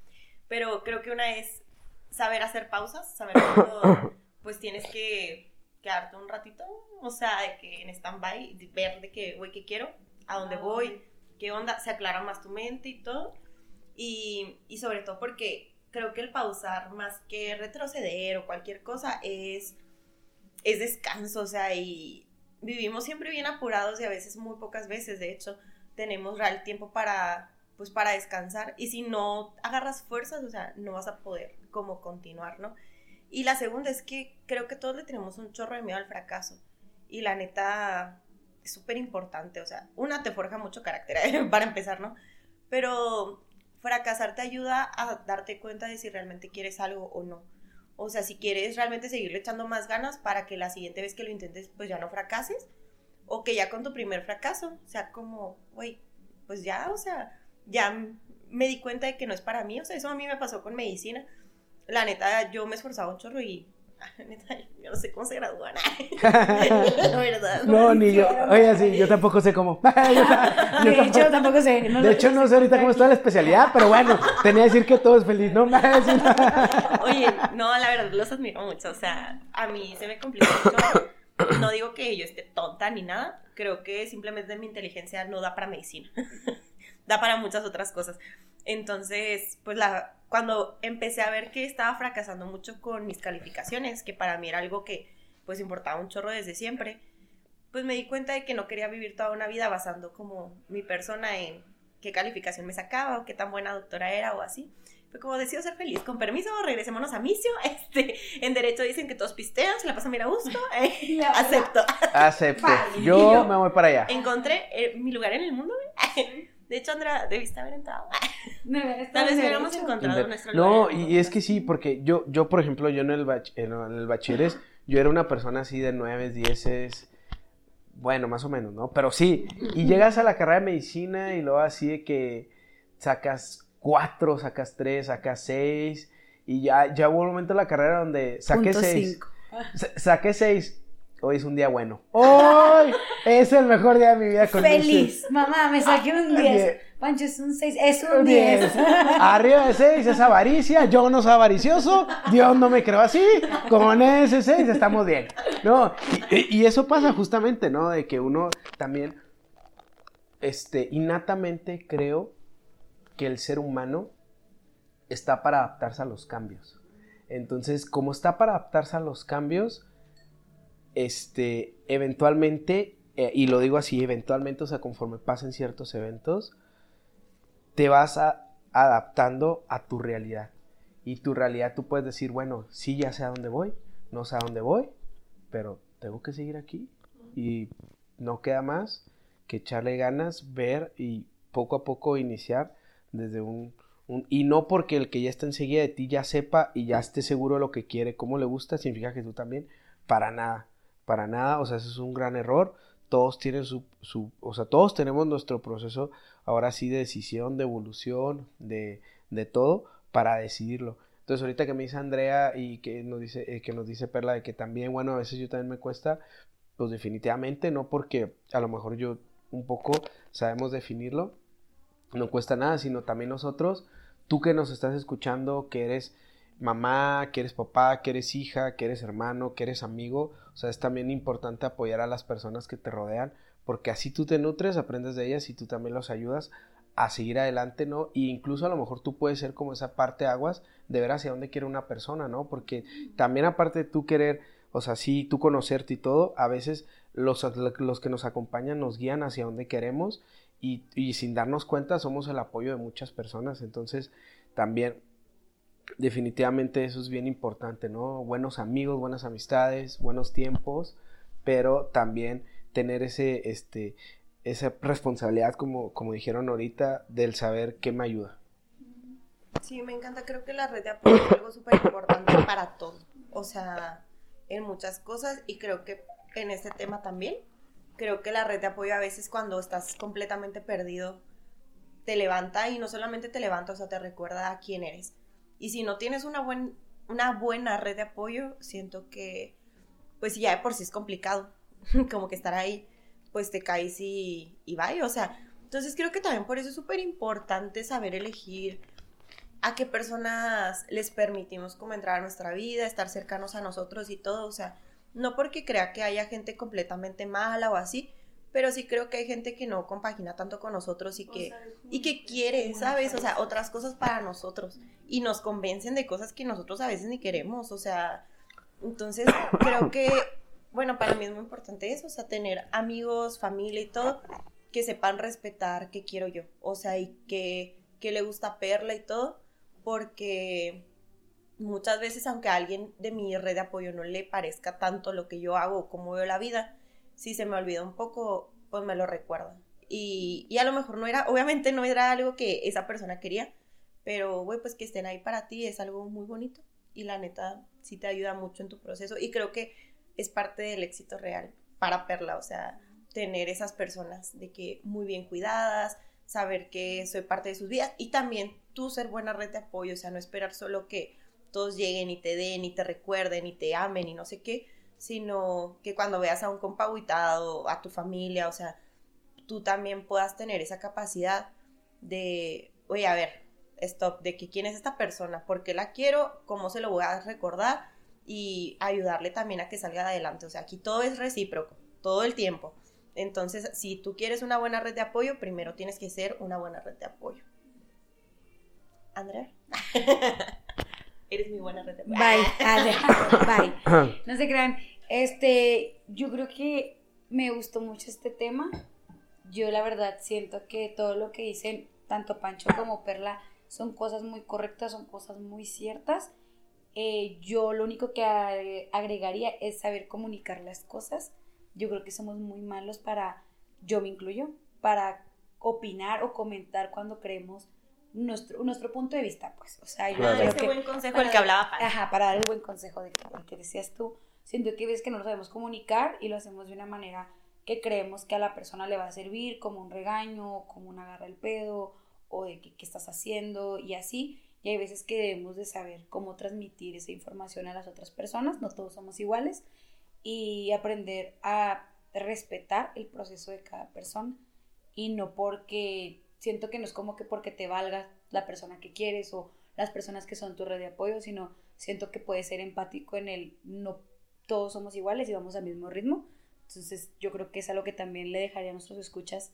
pero creo que una es saber hacer pausas, saber cuando [COUGHS] pues tienes que quedarte un ratito, o sea, de que en stand-by, ver de que, güey, ¿qué quiero? ¿A dónde voy? ¿Qué onda? Se aclara más tu mente y todo. Y, y sobre todo porque creo que el pausar más que retroceder o cualquier cosa es, es descanso, o sea, y vivimos siempre bien apurados y a veces muy pocas veces, de hecho, tenemos real tiempo para, pues, para descansar y si no agarras fuerzas, o sea, no vas a poder como continuar, ¿no? Y la segunda es que creo que todos le tenemos un chorro de miedo al fracaso. Y la neta es súper importante. O sea, una te forja mucho carácter, [LAUGHS] para empezar, ¿no? Pero fracasar te ayuda a darte cuenta de si realmente quieres algo o no. O sea, si quieres realmente seguirle echando más ganas para que la siguiente vez que lo intentes, pues ya no fracases. O que ya con tu primer fracaso, o sea, como, güey, pues ya, o sea, ya me di cuenta de que no es para mí. O sea, eso a mí me pasó con medicina la neta, yo me esforzaba un chorro y neta, yo no sé cómo se gradúan. [LAUGHS] la verdad. No, ni yo. Oye, sí, yo tampoco sé cómo. [LAUGHS] yo, de hecho, tampoco sé. de hecho, no sé ahorita cómo está la especialidad, pero bueno, tenía que decir que todo es feliz, ¿no? [LAUGHS] Oye, no, la verdad, los admiro mucho. O sea, a mí se me complica mucho. No digo que yo esté tonta ni nada. Creo que simplemente mi inteligencia no da para medicina. Da para muchas otras cosas. Entonces, pues la, cuando empecé a ver que estaba fracasando mucho con mis calificaciones, que para mí era algo que pues importaba un chorro desde siempre, pues me di cuenta de que no quería vivir toda una vida basando como mi persona en qué calificación me sacaba o qué tan buena doctora era o así. Fue como decido ser feliz. Con permiso, regresémonos a Micio. [LAUGHS] Este, en derecho dicen que todos pistean, se la pasan bien a gusto. [LAUGHS] Eh, acepto. Acepto. Yo me voy para allá. Encontré eh, mi lugar en el mundo. [LAUGHS] De hecho, Andrea, debiste haber entrado. [LAUGHS] Tal vez hubiéramos encontrado nuestro No, y es que sí, porque yo, yo por ejemplo, yo en el, en el bachilleres, yo era una persona así de nueve, dieces, bueno, más o menos, ¿no? Pero sí, y llegas a la carrera de medicina y luego así de que sacas cuatro, sacas tres, sacas seis, y ya, ya hubo un momento en la carrera donde saqué seis. Saqué seis Hoy es un día bueno. Hoy es el mejor día de mi vida con Feliz. Mamá, me saqué un 10. Pancho, es un 6. Es un 10. Arriba de 6 es avaricia. Yo no soy avaricioso. Dios no me creó así. Con ese 6 estamos bien. No, y, y, eso pasa justamente, ¿no? De que uno también, este, innatamente creo que el ser humano está para adaptarse a los cambios. Entonces, como está para adaptarse a los cambios, este, eventualmente, eh, y lo digo así, eventualmente, o sea, conforme pasen ciertos eventos, te vas adaptando a tu realidad. Y tu realidad tú puedes decir, bueno, sí, ya sé a dónde voy, no sé a dónde voy, pero tengo que seguir aquí. Y no queda más que echarle ganas, ver y poco a poco iniciar desde un, un, y no porque el que ya está enseguida de ti ya sepa y ya esté seguro de lo que quiere, cómo le gusta, significa que tú también, para nada para nada, o sea, eso es un gran error. Todos tienen su, su, o sea, todos tenemos nuestro proceso ahora sí de decisión, de evolución, de, de todo para decidirlo. Entonces ahorita que me dice Andrea y que nos dice, eh, que nos dice Perla de que también, bueno, a veces yo también me cuesta, pues definitivamente no porque a lo mejor yo un poco sabemos definirlo, no cuesta nada, sino también nosotros, tú que nos estás escuchando, que eres mamá, que eres papá, que eres hija, que eres hermano, que eres amigo. O sea, es también importante apoyar a las personas que te rodean, porque así tú te nutres, aprendes de ellas y tú también los ayudas a seguir adelante, ¿no? Y incluso a lo mejor tú puedes ser como esa parte aguas de ver hacia dónde quiere una persona, ¿no? Porque también aparte de tú querer, o sea, sí, tú conocerte y todo, a veces los, los que nos acompañan nos guían hacia dónde queremos y, y sin darnos cuenta somos el apoyo de muchas personas. Entonces, también definitivamente eso es bien importante, ¿no? Buenos amigos, buenas amistades, buenos tiempos, pero también tener ese, este, esa responsabilidad, como, como dijeron ahorita, del saber qué me ayuda. Sí, me encanta, creo que la red de apoyo es algo súper importante para todo, o sea, en muchas cosas y creo que en este tema también. Creo que la red de apoyo a veces cuando estás completamente perdido te levanta y no solamente te levanta, o sea, te recuerda a quién eres. Y si no tienes una, buen, una buena red de apoyo, siento que, pues ya de por sí es complicado, [LAUGHS] como que estar ahí, pues te caes y, y o sea, entonces creo que también por eso es súper importante saber elegir a qué personas les permitimos como entrar a nuestra vida, estar cercanos a nosotros y todo, o sea, no porque crea que haya gente completamente mala o así, pero sí creo que hay gente que no compagina tanto con nosotros y que, y que quiere, ¿sabes? O sea, otras cosas para nosotros y nos convencen de cosas que nosotros a veces ni queremos, o sea, entonces creo que, bueno, para mí es muy importante eso, o sea, tener amigos, familia y todo, que sepan respetar qué quiero yo, o sea, y que, que le gusta Perla y todo, porque muchas veces, aunque a alguien de mi red de apoyo no le parezca tanto lo que yo hago o cómo veo la vida, si se me olvida un poco, pues me lo recuerda. Y, y a lo mejor no era, obviamente no era algo que esa persona quería, pero, güey, pues que estén ahí para ti es algo muy bonito y la neta sí te ayuda mucho en tu proceso y creo que es parte del éxito real para Perla, o sea, tener esas personas de que muy bien cuidadas, saber que soy parte de sus vidas y también tú ser buena red de apoyo, o sea, no esperar solo que todos lleguen y te den y te recuerden y te amen y no sé qué, sino que cuando veas a un compa a tu familia, o sea, tú también puedas tener esa capacidad de, oye, a ver, stop, de que quién es esta persona, por qué la quiero, cómo se lo voy a recordar y ayudarle también a que salga adelante. O sea, aquí todo es recíproco, todo el tiempo. Entonces, si tú quieres una buena red de apoyo, primero tienes que ser una buena red de apoyo. Andrea. [LAUGHS] Eres mi buena apoyo. Bye, [LAUGHS] bye. [COUGHS] No se crean. Este, yo creo que me gustó mucho este tema. Yo la verdad siento que todo lo que dicen tanto Pancho como Perla son cosas muy correctas, son cosas muy ciertas. Eh, yo lo único que agregaría es saber comunicar las cosas yo creo que somos muy malos para, yo me incluyo, para opinar o comentar cuando creemos nuestro, nuestro punto de vista, pues. O sea, yo creo que, buen consejo el que hablaba Ajá, para dar el buen consejo de que, decías tú. Siento que ves que no lo sabemos comunicar y lo hacemos de una manera que creemos que a la persona le va a servir, como un regaño, como una agarra el pedo, o de qué estás haciendo, y así. Y hay veces que debemos de saber cómo transmitir esa información a las otras personas, no todos somos iguales, y aprender a respetar el proceso de cada persona y no porque siento que no es como que porque te valga la persona que quieres o las personas que son tu red de apoyo, sino siento que puedes ser empático en el no todos somos iguales y vamos al mismo ritmo. Entonces yo creo que es algo que también le dejaría a nuestros escuchas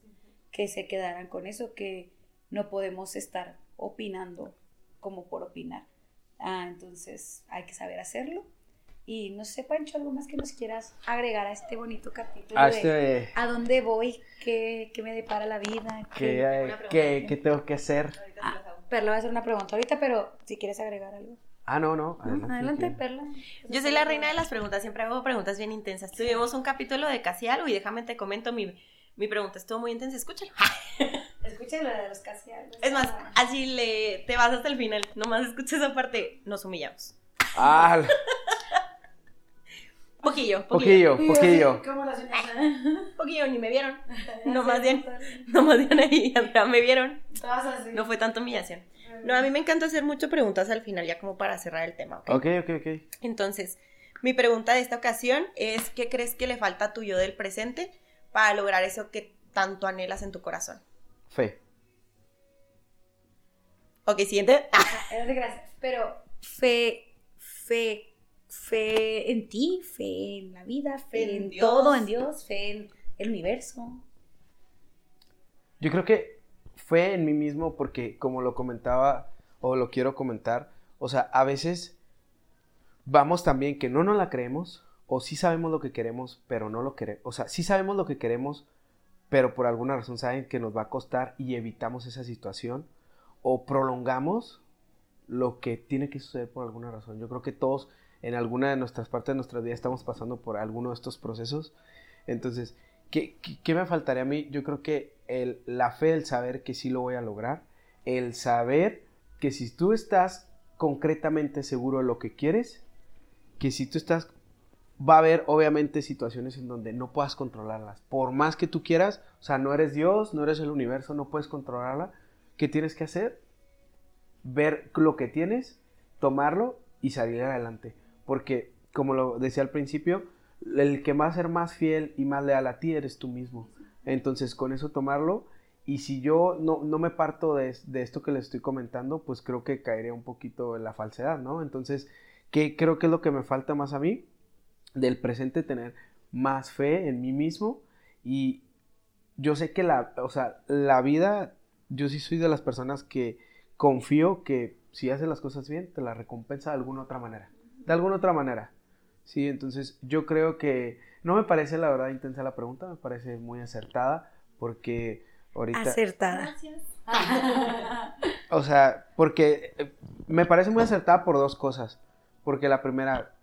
que se quedaran con eso, que no podemos estar opinando como por opinar. Ah, entonces hay que saber hacerlo y no sé, Pancho, algo más que nos quieras agregar a este bonito capítulo a, este... a dónde voy, qué, qué, me depara la vida, qué, qué, qué tengo que hacer. Ah, Perla va a hacer una pregunta ahorita, pero si quieres agregar algo. Ah, no, no. Adelante, Perla. Yo soy la reina de las preguntas, siempre hago preguntas bien intensas. Tuvimos un capítulo de casi algo y déjame te comento, mi, mi pregunta estuvo muy intensa, escúchalo. [LAUGHS] Escúchalo de los casi algo. Es más, así le, te vas hasta el final, nomás escucha esa parte, nos humillamos. Ah, [LAUGHS] Poquillo, poquillo. Poquillo, ¿Cómo la [LAUGHS] Poquillo, ni me vieron. [LAUGHS] No más bien, no más bien ahí, [LAUGHS] me vieron. No fue tanta humillación. No, a mí me encanta hacer muchas preguntas al final, ya como para cerrar el tema. Ok, ok, ok. Entonces, mi pregunta de esta ocasión es, ¿qué crees que le falta a tu yo del presente para lograr eso que tanto anhelas en tu corazón? Fe. Ok, siguiente. Ah, gracias. Pero fe, fe, fe en ti, fe en la vida, fe en, todo, en Dios, fe en el universo. Yo creo que fue en mí mismo porque como lo comentaba o lo quiero comentar, o sea, a veces vamos también que no nos la creemos o sí sabemos lo que queremos, pero no lo queremos, o sea, sí sabemos lo que queremos, pero por alguna razón saben que nos va a costar y evitamos esa situación o prolongamos lo que tiene que suceder por alguna razón. Yo creo que todos en alguna de nuestras partes de nuestra vida estamos pasando por alguno de estos procesos. Entonces, ¿qué, qué, me faltaría a mí? Yo creo que el, la fe, el saber que sí lo voy a lograr, el saber que si tú estás concretamente seguro de lo que quieres, que si tú estás va a haber obviamente situaciones en donde no puedas controlarlas. Por más que tú quieras, o sea, no eres Dios, no eres el universo, no puedes controlarla. ¿Qué tienes que hacer? Ver lo que tienes, tomarlo y salir adelante. Porque, como lo decía al principio, el que va a ser más fiel y más leal a ti eres tú mismo. Entonces, con eso tomarlo. Y si yo no, me parto de, de, esto que les estoy comentando, pues creo que caería un poquito en la falsedad, ¿no? Entonces, ¿qué creo que es lo que me falta más a mí? Del presente, tener más fe en mí mismo. Y yo sé que la, o sea, la vida, yo sí soy de las personas que confío que si haces las cosas bien, te la recompensa de alguna otra manera. De alguna otra manera. Sí, entonces yo creo que no me parece la verdad intensa la pregunta, me parece muy acertada porque ahorita... Acertada. Gracias. o sea, porque eh, me parece muy acertada por dos cosas. Porque la primera,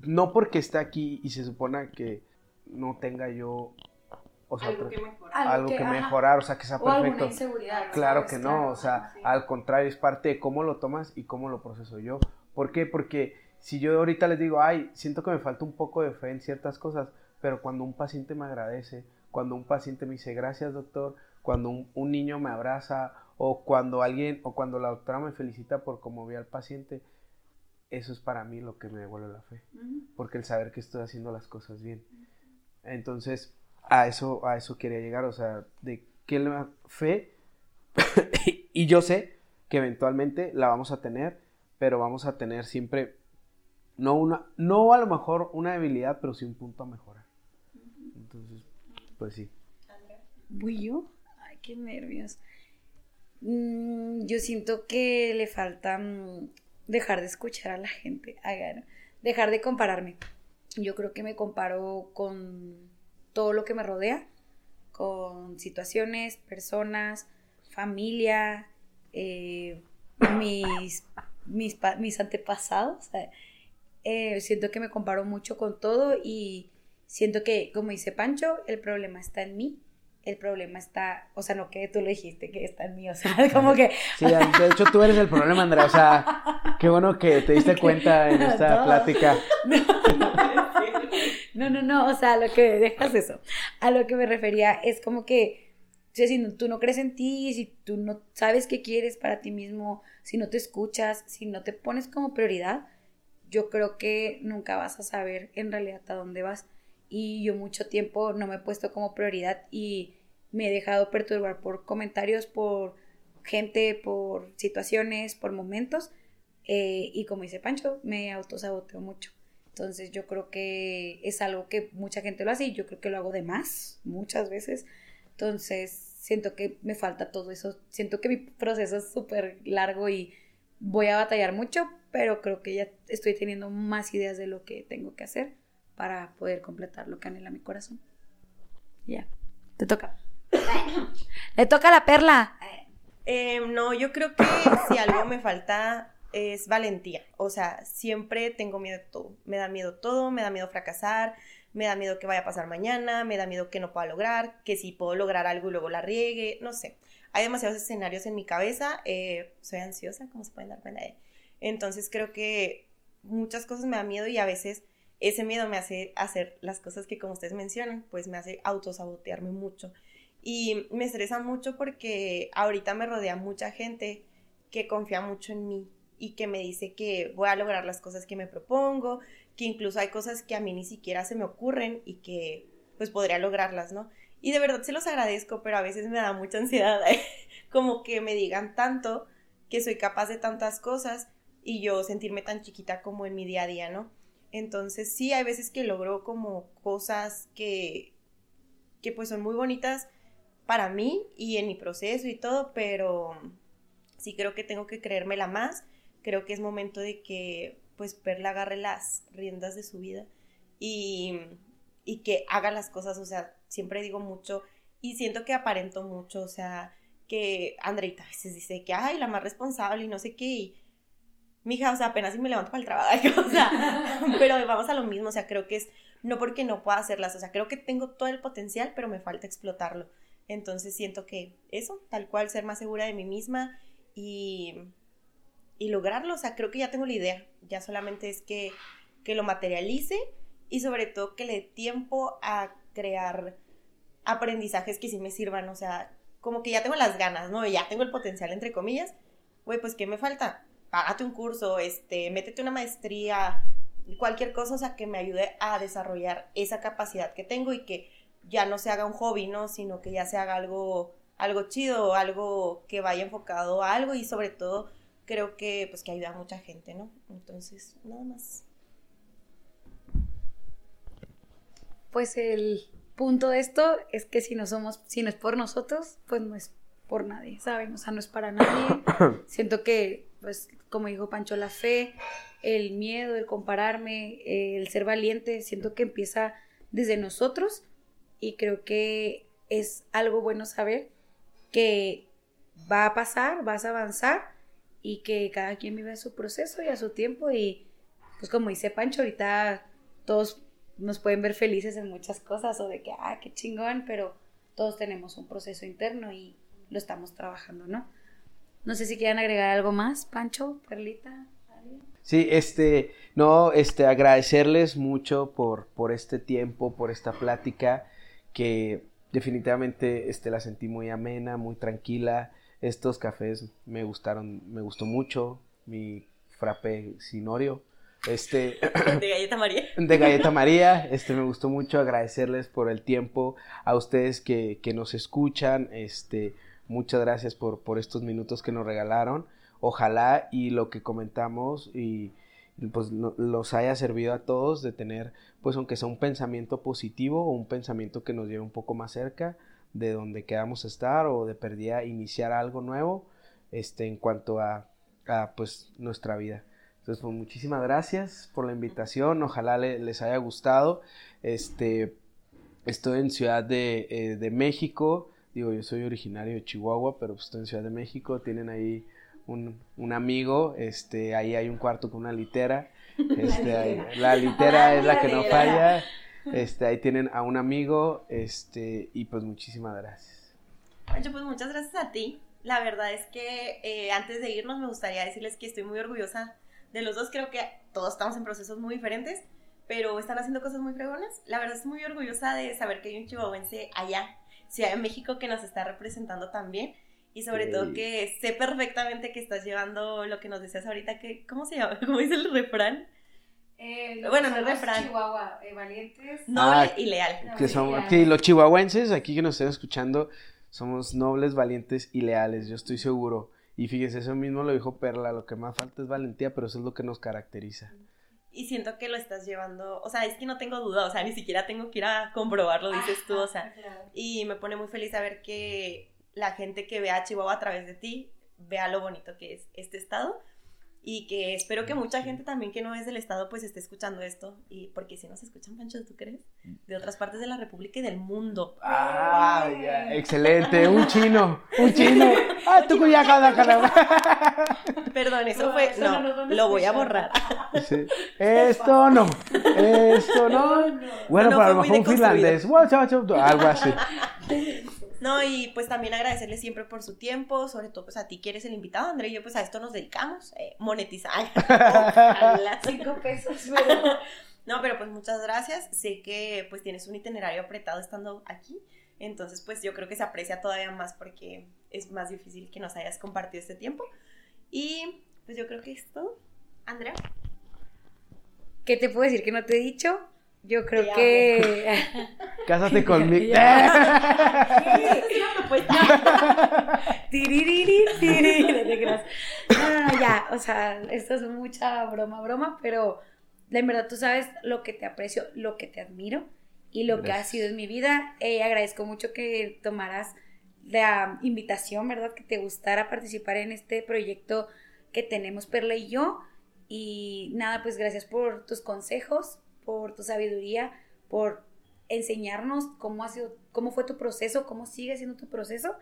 no porque esté aquí y se supone que no tenga yo o sea, algo que mejorar, algo que, mejorar o sea, que sea perfecto. claro que no, o sea, al contrario, es parte de cómo lo tomas y cómo lo proceso yo. ¿Por qué? Porque si yo ahorita les digo, ay, siento que me falta un poco de fe en ciertas cosas, pero cuando un paciente me agradece, cuando un paciente me dice, gracias doctor, cuando un, niño me abraza, o cuando alguien, o cuando la doctora me felicita por cómo vi al paciente, eso es para mí lo que me devuelve la fe, porque el saber que estoy haciendo las cosas bien. Entonces, a eso, a eso quería llegar, o sea, de que la fe, [LAUGHS] y yo sé que eventualmente la vamos a tener, pero vamos a tener siempre no una, no a lo mejor una debilidad, pero sí un punto a mejorar. Entonces, pues sí. ¿Voy yo? Ay, qué nervios. Mm, yo siento que le falta mm, dejar de escuchar a la gente, dejar de compararme. Yo creo que me comparo con todo lo que me rodea, con situaciones, personas, familia, eh, mis, mis, mis antepasados. Eh, siento que me comparo mucho con todo y siento que, como dice Pancho, el problema está en mí. El problema está, o sea, no que tú lo dijiste, que está en mí, o sea, [LAUGHS] como que... Sí, de hecho tú eres el problema, Andrea, o sea, qué bueno que te diste [LAUGHS] cuenta en [LAUGHS] esta plática. No, no, no, o sea, a lo que dejas eso, a lo que me refería es como que, si tú no crees en ti, si tú no sabes qué quieres para ti mismo, si no te escuchas, si no te pones como prioridad, yo creo que nunca vas a saber en realidad a dónde vas. Y yo mucho tiempo no me he puesto como prioridad y me he dejado perturbar por comentarios, por gente, por situaciones, por momentos. Eh, y como dice Pancho, me autosaboteo mucho. Entonces yo creo que es algo que mucha gente lo hace y yo creo que lo hago de más, muchas veces. Entonces siento que me falta todo eso. Siento que mi proceso es súper largo y voy a batallar mucho, pero creo que ya estoy teniendo más ideas de lo que tengo que hacer para poder completar lo que anhela mi corazón. Ya, te toca. [COUGHS] Le toca la perla. Em, no, yo creo que si algo me falta es valentía. O sea, siempre tengo miedo de todo. Me da miedo todo, me da miedo fracasar, me da miedo que vaya a pasar mañana, me da miedo que no pueda lograr, que si puedo lograr algo y luego la riegue, no sé hay demasiados escenarios en mi cabeza, eh, soy ansiosa, como se pueden dar cuenta. Entonces creo que muchas cosas me dan miedo y a veces ese miedo me hace hacer las cosas que como ustedes mencionan, pues me hace autosabotearme mucho. Y me estresa mucho porque ahorita me rodea mucha gente que confía mucho en mí y que me dice que voy a lograr las cosas que me propongo, que incluso hay cosas que a mí ni siquiera se me ocurren y que pues podría lograrlas, ¿no? Y de verdad se los agradezco, pero a veces me da mucha ansiedad, [LAUGHS] como que me digan tanto que soy capaz de tantas cosas y yo sentirme tan chiquita como en mi día a día, ¿no? Entonces sí, hay veces que logro como cosas que, que pues son muy bonitas para mí y en mi proceso y todo, pero sí creo que tengo que creérmela más. Creo que es momento de que pues Perla agarre las riendas de su vida y, y que haga las cosas, o sea, siempre digo mucho y siento que aparento mucho, o sea, que Andreita a veces dice que, ay, la más responsable y no sé qué, y mija, o sea, apenas si me levanto para el trabajo, [LAUGHS] o sea, pero vamos a lo mismo, o sea, creo que es, no porque no pueda hacerlas, o sea, creo que tengo todo el potencial, pero me falta explotarlo. Entonces siento que eso, tal cual, ser más segura de mí misma y, y lograrlo, o sea, creo que ya tengo la idea, ya solamente es que que lo materialice y sobre todo que le dé tiempo a crear aprendizajes que sí me sirvan, o sea, como que ya tengo las ganas, ¿no? Ya tengo el potencial, entre comillas, güey, pues ¿qué me falta? Págate un curso, este, métete una maestría, cualquier cosa, o sea, que me ayude a desarrollar esa capacidad que tengo y que ya no se haga un hobby, ¿no? Sino que ya se haga algo, algo chido, algo que vaya enfocado a algo y sobre todo creo que, pues, que ayuda a mucha gente, ¿no? Entonces, nada más. Pues el punto de esto es que si no somos, si no es por nosotros, pues no es por nadie, ¿saben? O sea, no es para nadie. [COUGHS] Siento que, pues, como dijo Pancho, la fe, el miedo, el compararme, el ser valiente, siento que empieza desde nosotros y creo que es algo bueno saber que va a pasar, vas a avanzar y que cada quien vive su proceso y a su tiempo y pues como dice Pancho, ahorita todos nos pueden ver felices en muchas cosas o de que, ah, qué chingón, pero todos tenemos un proceso interno y lo estamos trabajando, ¿no? No sé si quieren agregar algo más, Pancho, Perlita. Sí, este, no, este, agradecerles mucho por, por este tiempo, por esta plática, que definitivamente, este, la sentí muy amena, muy tranquila. Estos cafés me gustaron, me gustó mucho, mi frappe sinorio, este, [COUGHS] de Galleta María. [COUGHS] De Galleta María. Este, me gustó mucho agradecerles por el tiempo, a ustedes que, que nos escuchan, este, Muchas gracias por, por estos minutos que nos regalaron. Ojalá y lo que comentamos y pues los haya servido a todos de tener pues aunque sea un pensamiento positivo o un pensamiento que nos lleve un poco más cerca de donde queramos estar o de perdida iniciar algo nuevo este en cuanto a, a pues nuestra vida. Entonces pues muchísimas gracias por la invitación. Ojalá les haya gustado. Este estoy en Ciudad de, eh, de México. Digo, yo soy originario de Chihuahua, pero pues estoy en Ciudad de México, tienen ahí un, un amigo, este, ahí hay un cuarto con una litera, [LAUGHS] este, la litera es la que no falla, este, ahí tienen a un amigo, este, y pues muchísimas gracias. Pancho, pues muchas gracias a ti. La verdad es que eh, antes de irnos me gustaría decirles que estoy muy orgullosa de los dos. Creo que todos estamos en procesos muy diferentes, pero están haciendo cosas muy fregonas. La verdad estoy muy orgullosa de saber que hay un chihuahuense allá Ciudad de México que nos está representando también. Y sobre todo que sé perfectamente que estás llevando lo que nos decías ahorita, que, ¿cómo se llama? [LAUGHS] ¿Cómo dice el refrán? Eh, bueno, no es refrán. Chihuahua, eh, valientes. Noble ah, y leal. que somos, sí, los chihuahuenses aquí que nos estén escuchando somos nobles, valientes y leales, yo estoy seguro. Y fíjense, eso mismo lo dijo Perla, lo que más falta es valentía, pero eso es lo que nos caracteriza y siento que lo estás llevando, o sea, es que no tengo duda, o sea, ni siquiera tengo que ir a comprobarlo, dices tú, o sea, y me pone muy feliz saber que la gente que vea Chihuahua a través de ti vea lo bonito que es este estado y que espero que mucha gente también que no es del estado pues esté escuchando esto y porque si no se escuchan Pancho, ¿tú crees? De otras partes de la República y del mundo. Ah, ya, excelente, [LAUGHS] un chino, un chino. Ah, tú [LAUGHS] Perdón, eso fue no, lo voy a borrar. Sí. [LAUGHS] Esto no. Esto no. Bueno, para lo mejor un finlandés, algo así. No, y pues también agradecerle siempre por su tiempo, sobre todo pues a ti que eres el invitado, André y yo pues a esto nos dedicamos, eh, monetizar. [LAUGHS] cinco pesos, [LAUGHS] No, pero pues muchas gracias, sé que pues tienes un itinerario apretado estando aquí, entonces pues yo creo que se aprecia todavía más porque es más difícil que nos hayas compartido este tiempo. Y pues yo creo que es todo. Andrea. ¿Qué te puedo decir que no te he dicho? Yo creo que. [LAUGHS] Cásate conmigo. [LAUGHS] No, no, no, ya. O sea, esto es mucha broma, broma, pero en verdad tú sabes lo que te aprecio, lo que te admiro y lo que ha sido en mi vida. Eh, agradezco mucho que tomaras la invitación, ¿verdad? Que te gustara participar en este proyecto que tenemos Perla y yo. Y nada, pues gracias por tus consejos, por tu sabiduría, por enseñarnos cómo ha sido, cómo fue tu proceso, cómo sigue siendo tu proceso.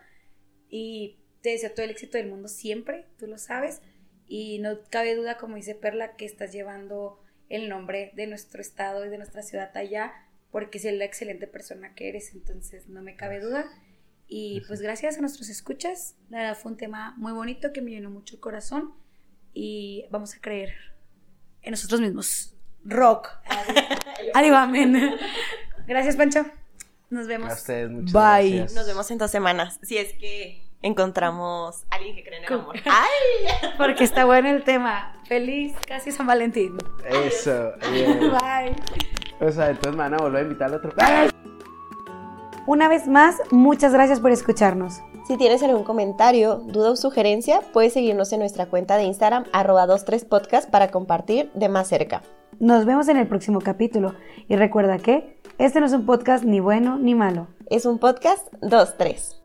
Y te deseo todo el éxito del mundo siempre, tú lo sabes. Y no cabe duda, como dice Perla, que estás llevando el nombre de nuestro estado y de nuestra ciudad allá, porque es la excelente persona que eres, entonces no me cabe duda. Y pues gracias a nuestros escuchas, fue un tema muy bonito que me llenó mucho el corazón y vamos a creer en nosotros mismos. Rock. Adiós, amén. Gracias, Pancho. Nos vemos. A ustedes, muchas Bye. gracias. Nos vemos en dos semanas. Si es que encontramos a alguien que cree en el amor. [LAUGHS] ¡Ay! Porque está bueno el tema. Feliz casi San Valentín. Eso. Bye. O sea, entonces me van a volver a invitar al otro. Una vez más, muchas gracias por escucharnos. Si tienes algún comentario, duda o sugerencia, puedes seguirnos en nuestra cuenta de Instagram, arroba 23podcast, para compartir de más cerca. Nos vemos en el próximo capítulo. Y recuerda que este no es un podcast ni bueno ni malo. Es un podcast 2-3.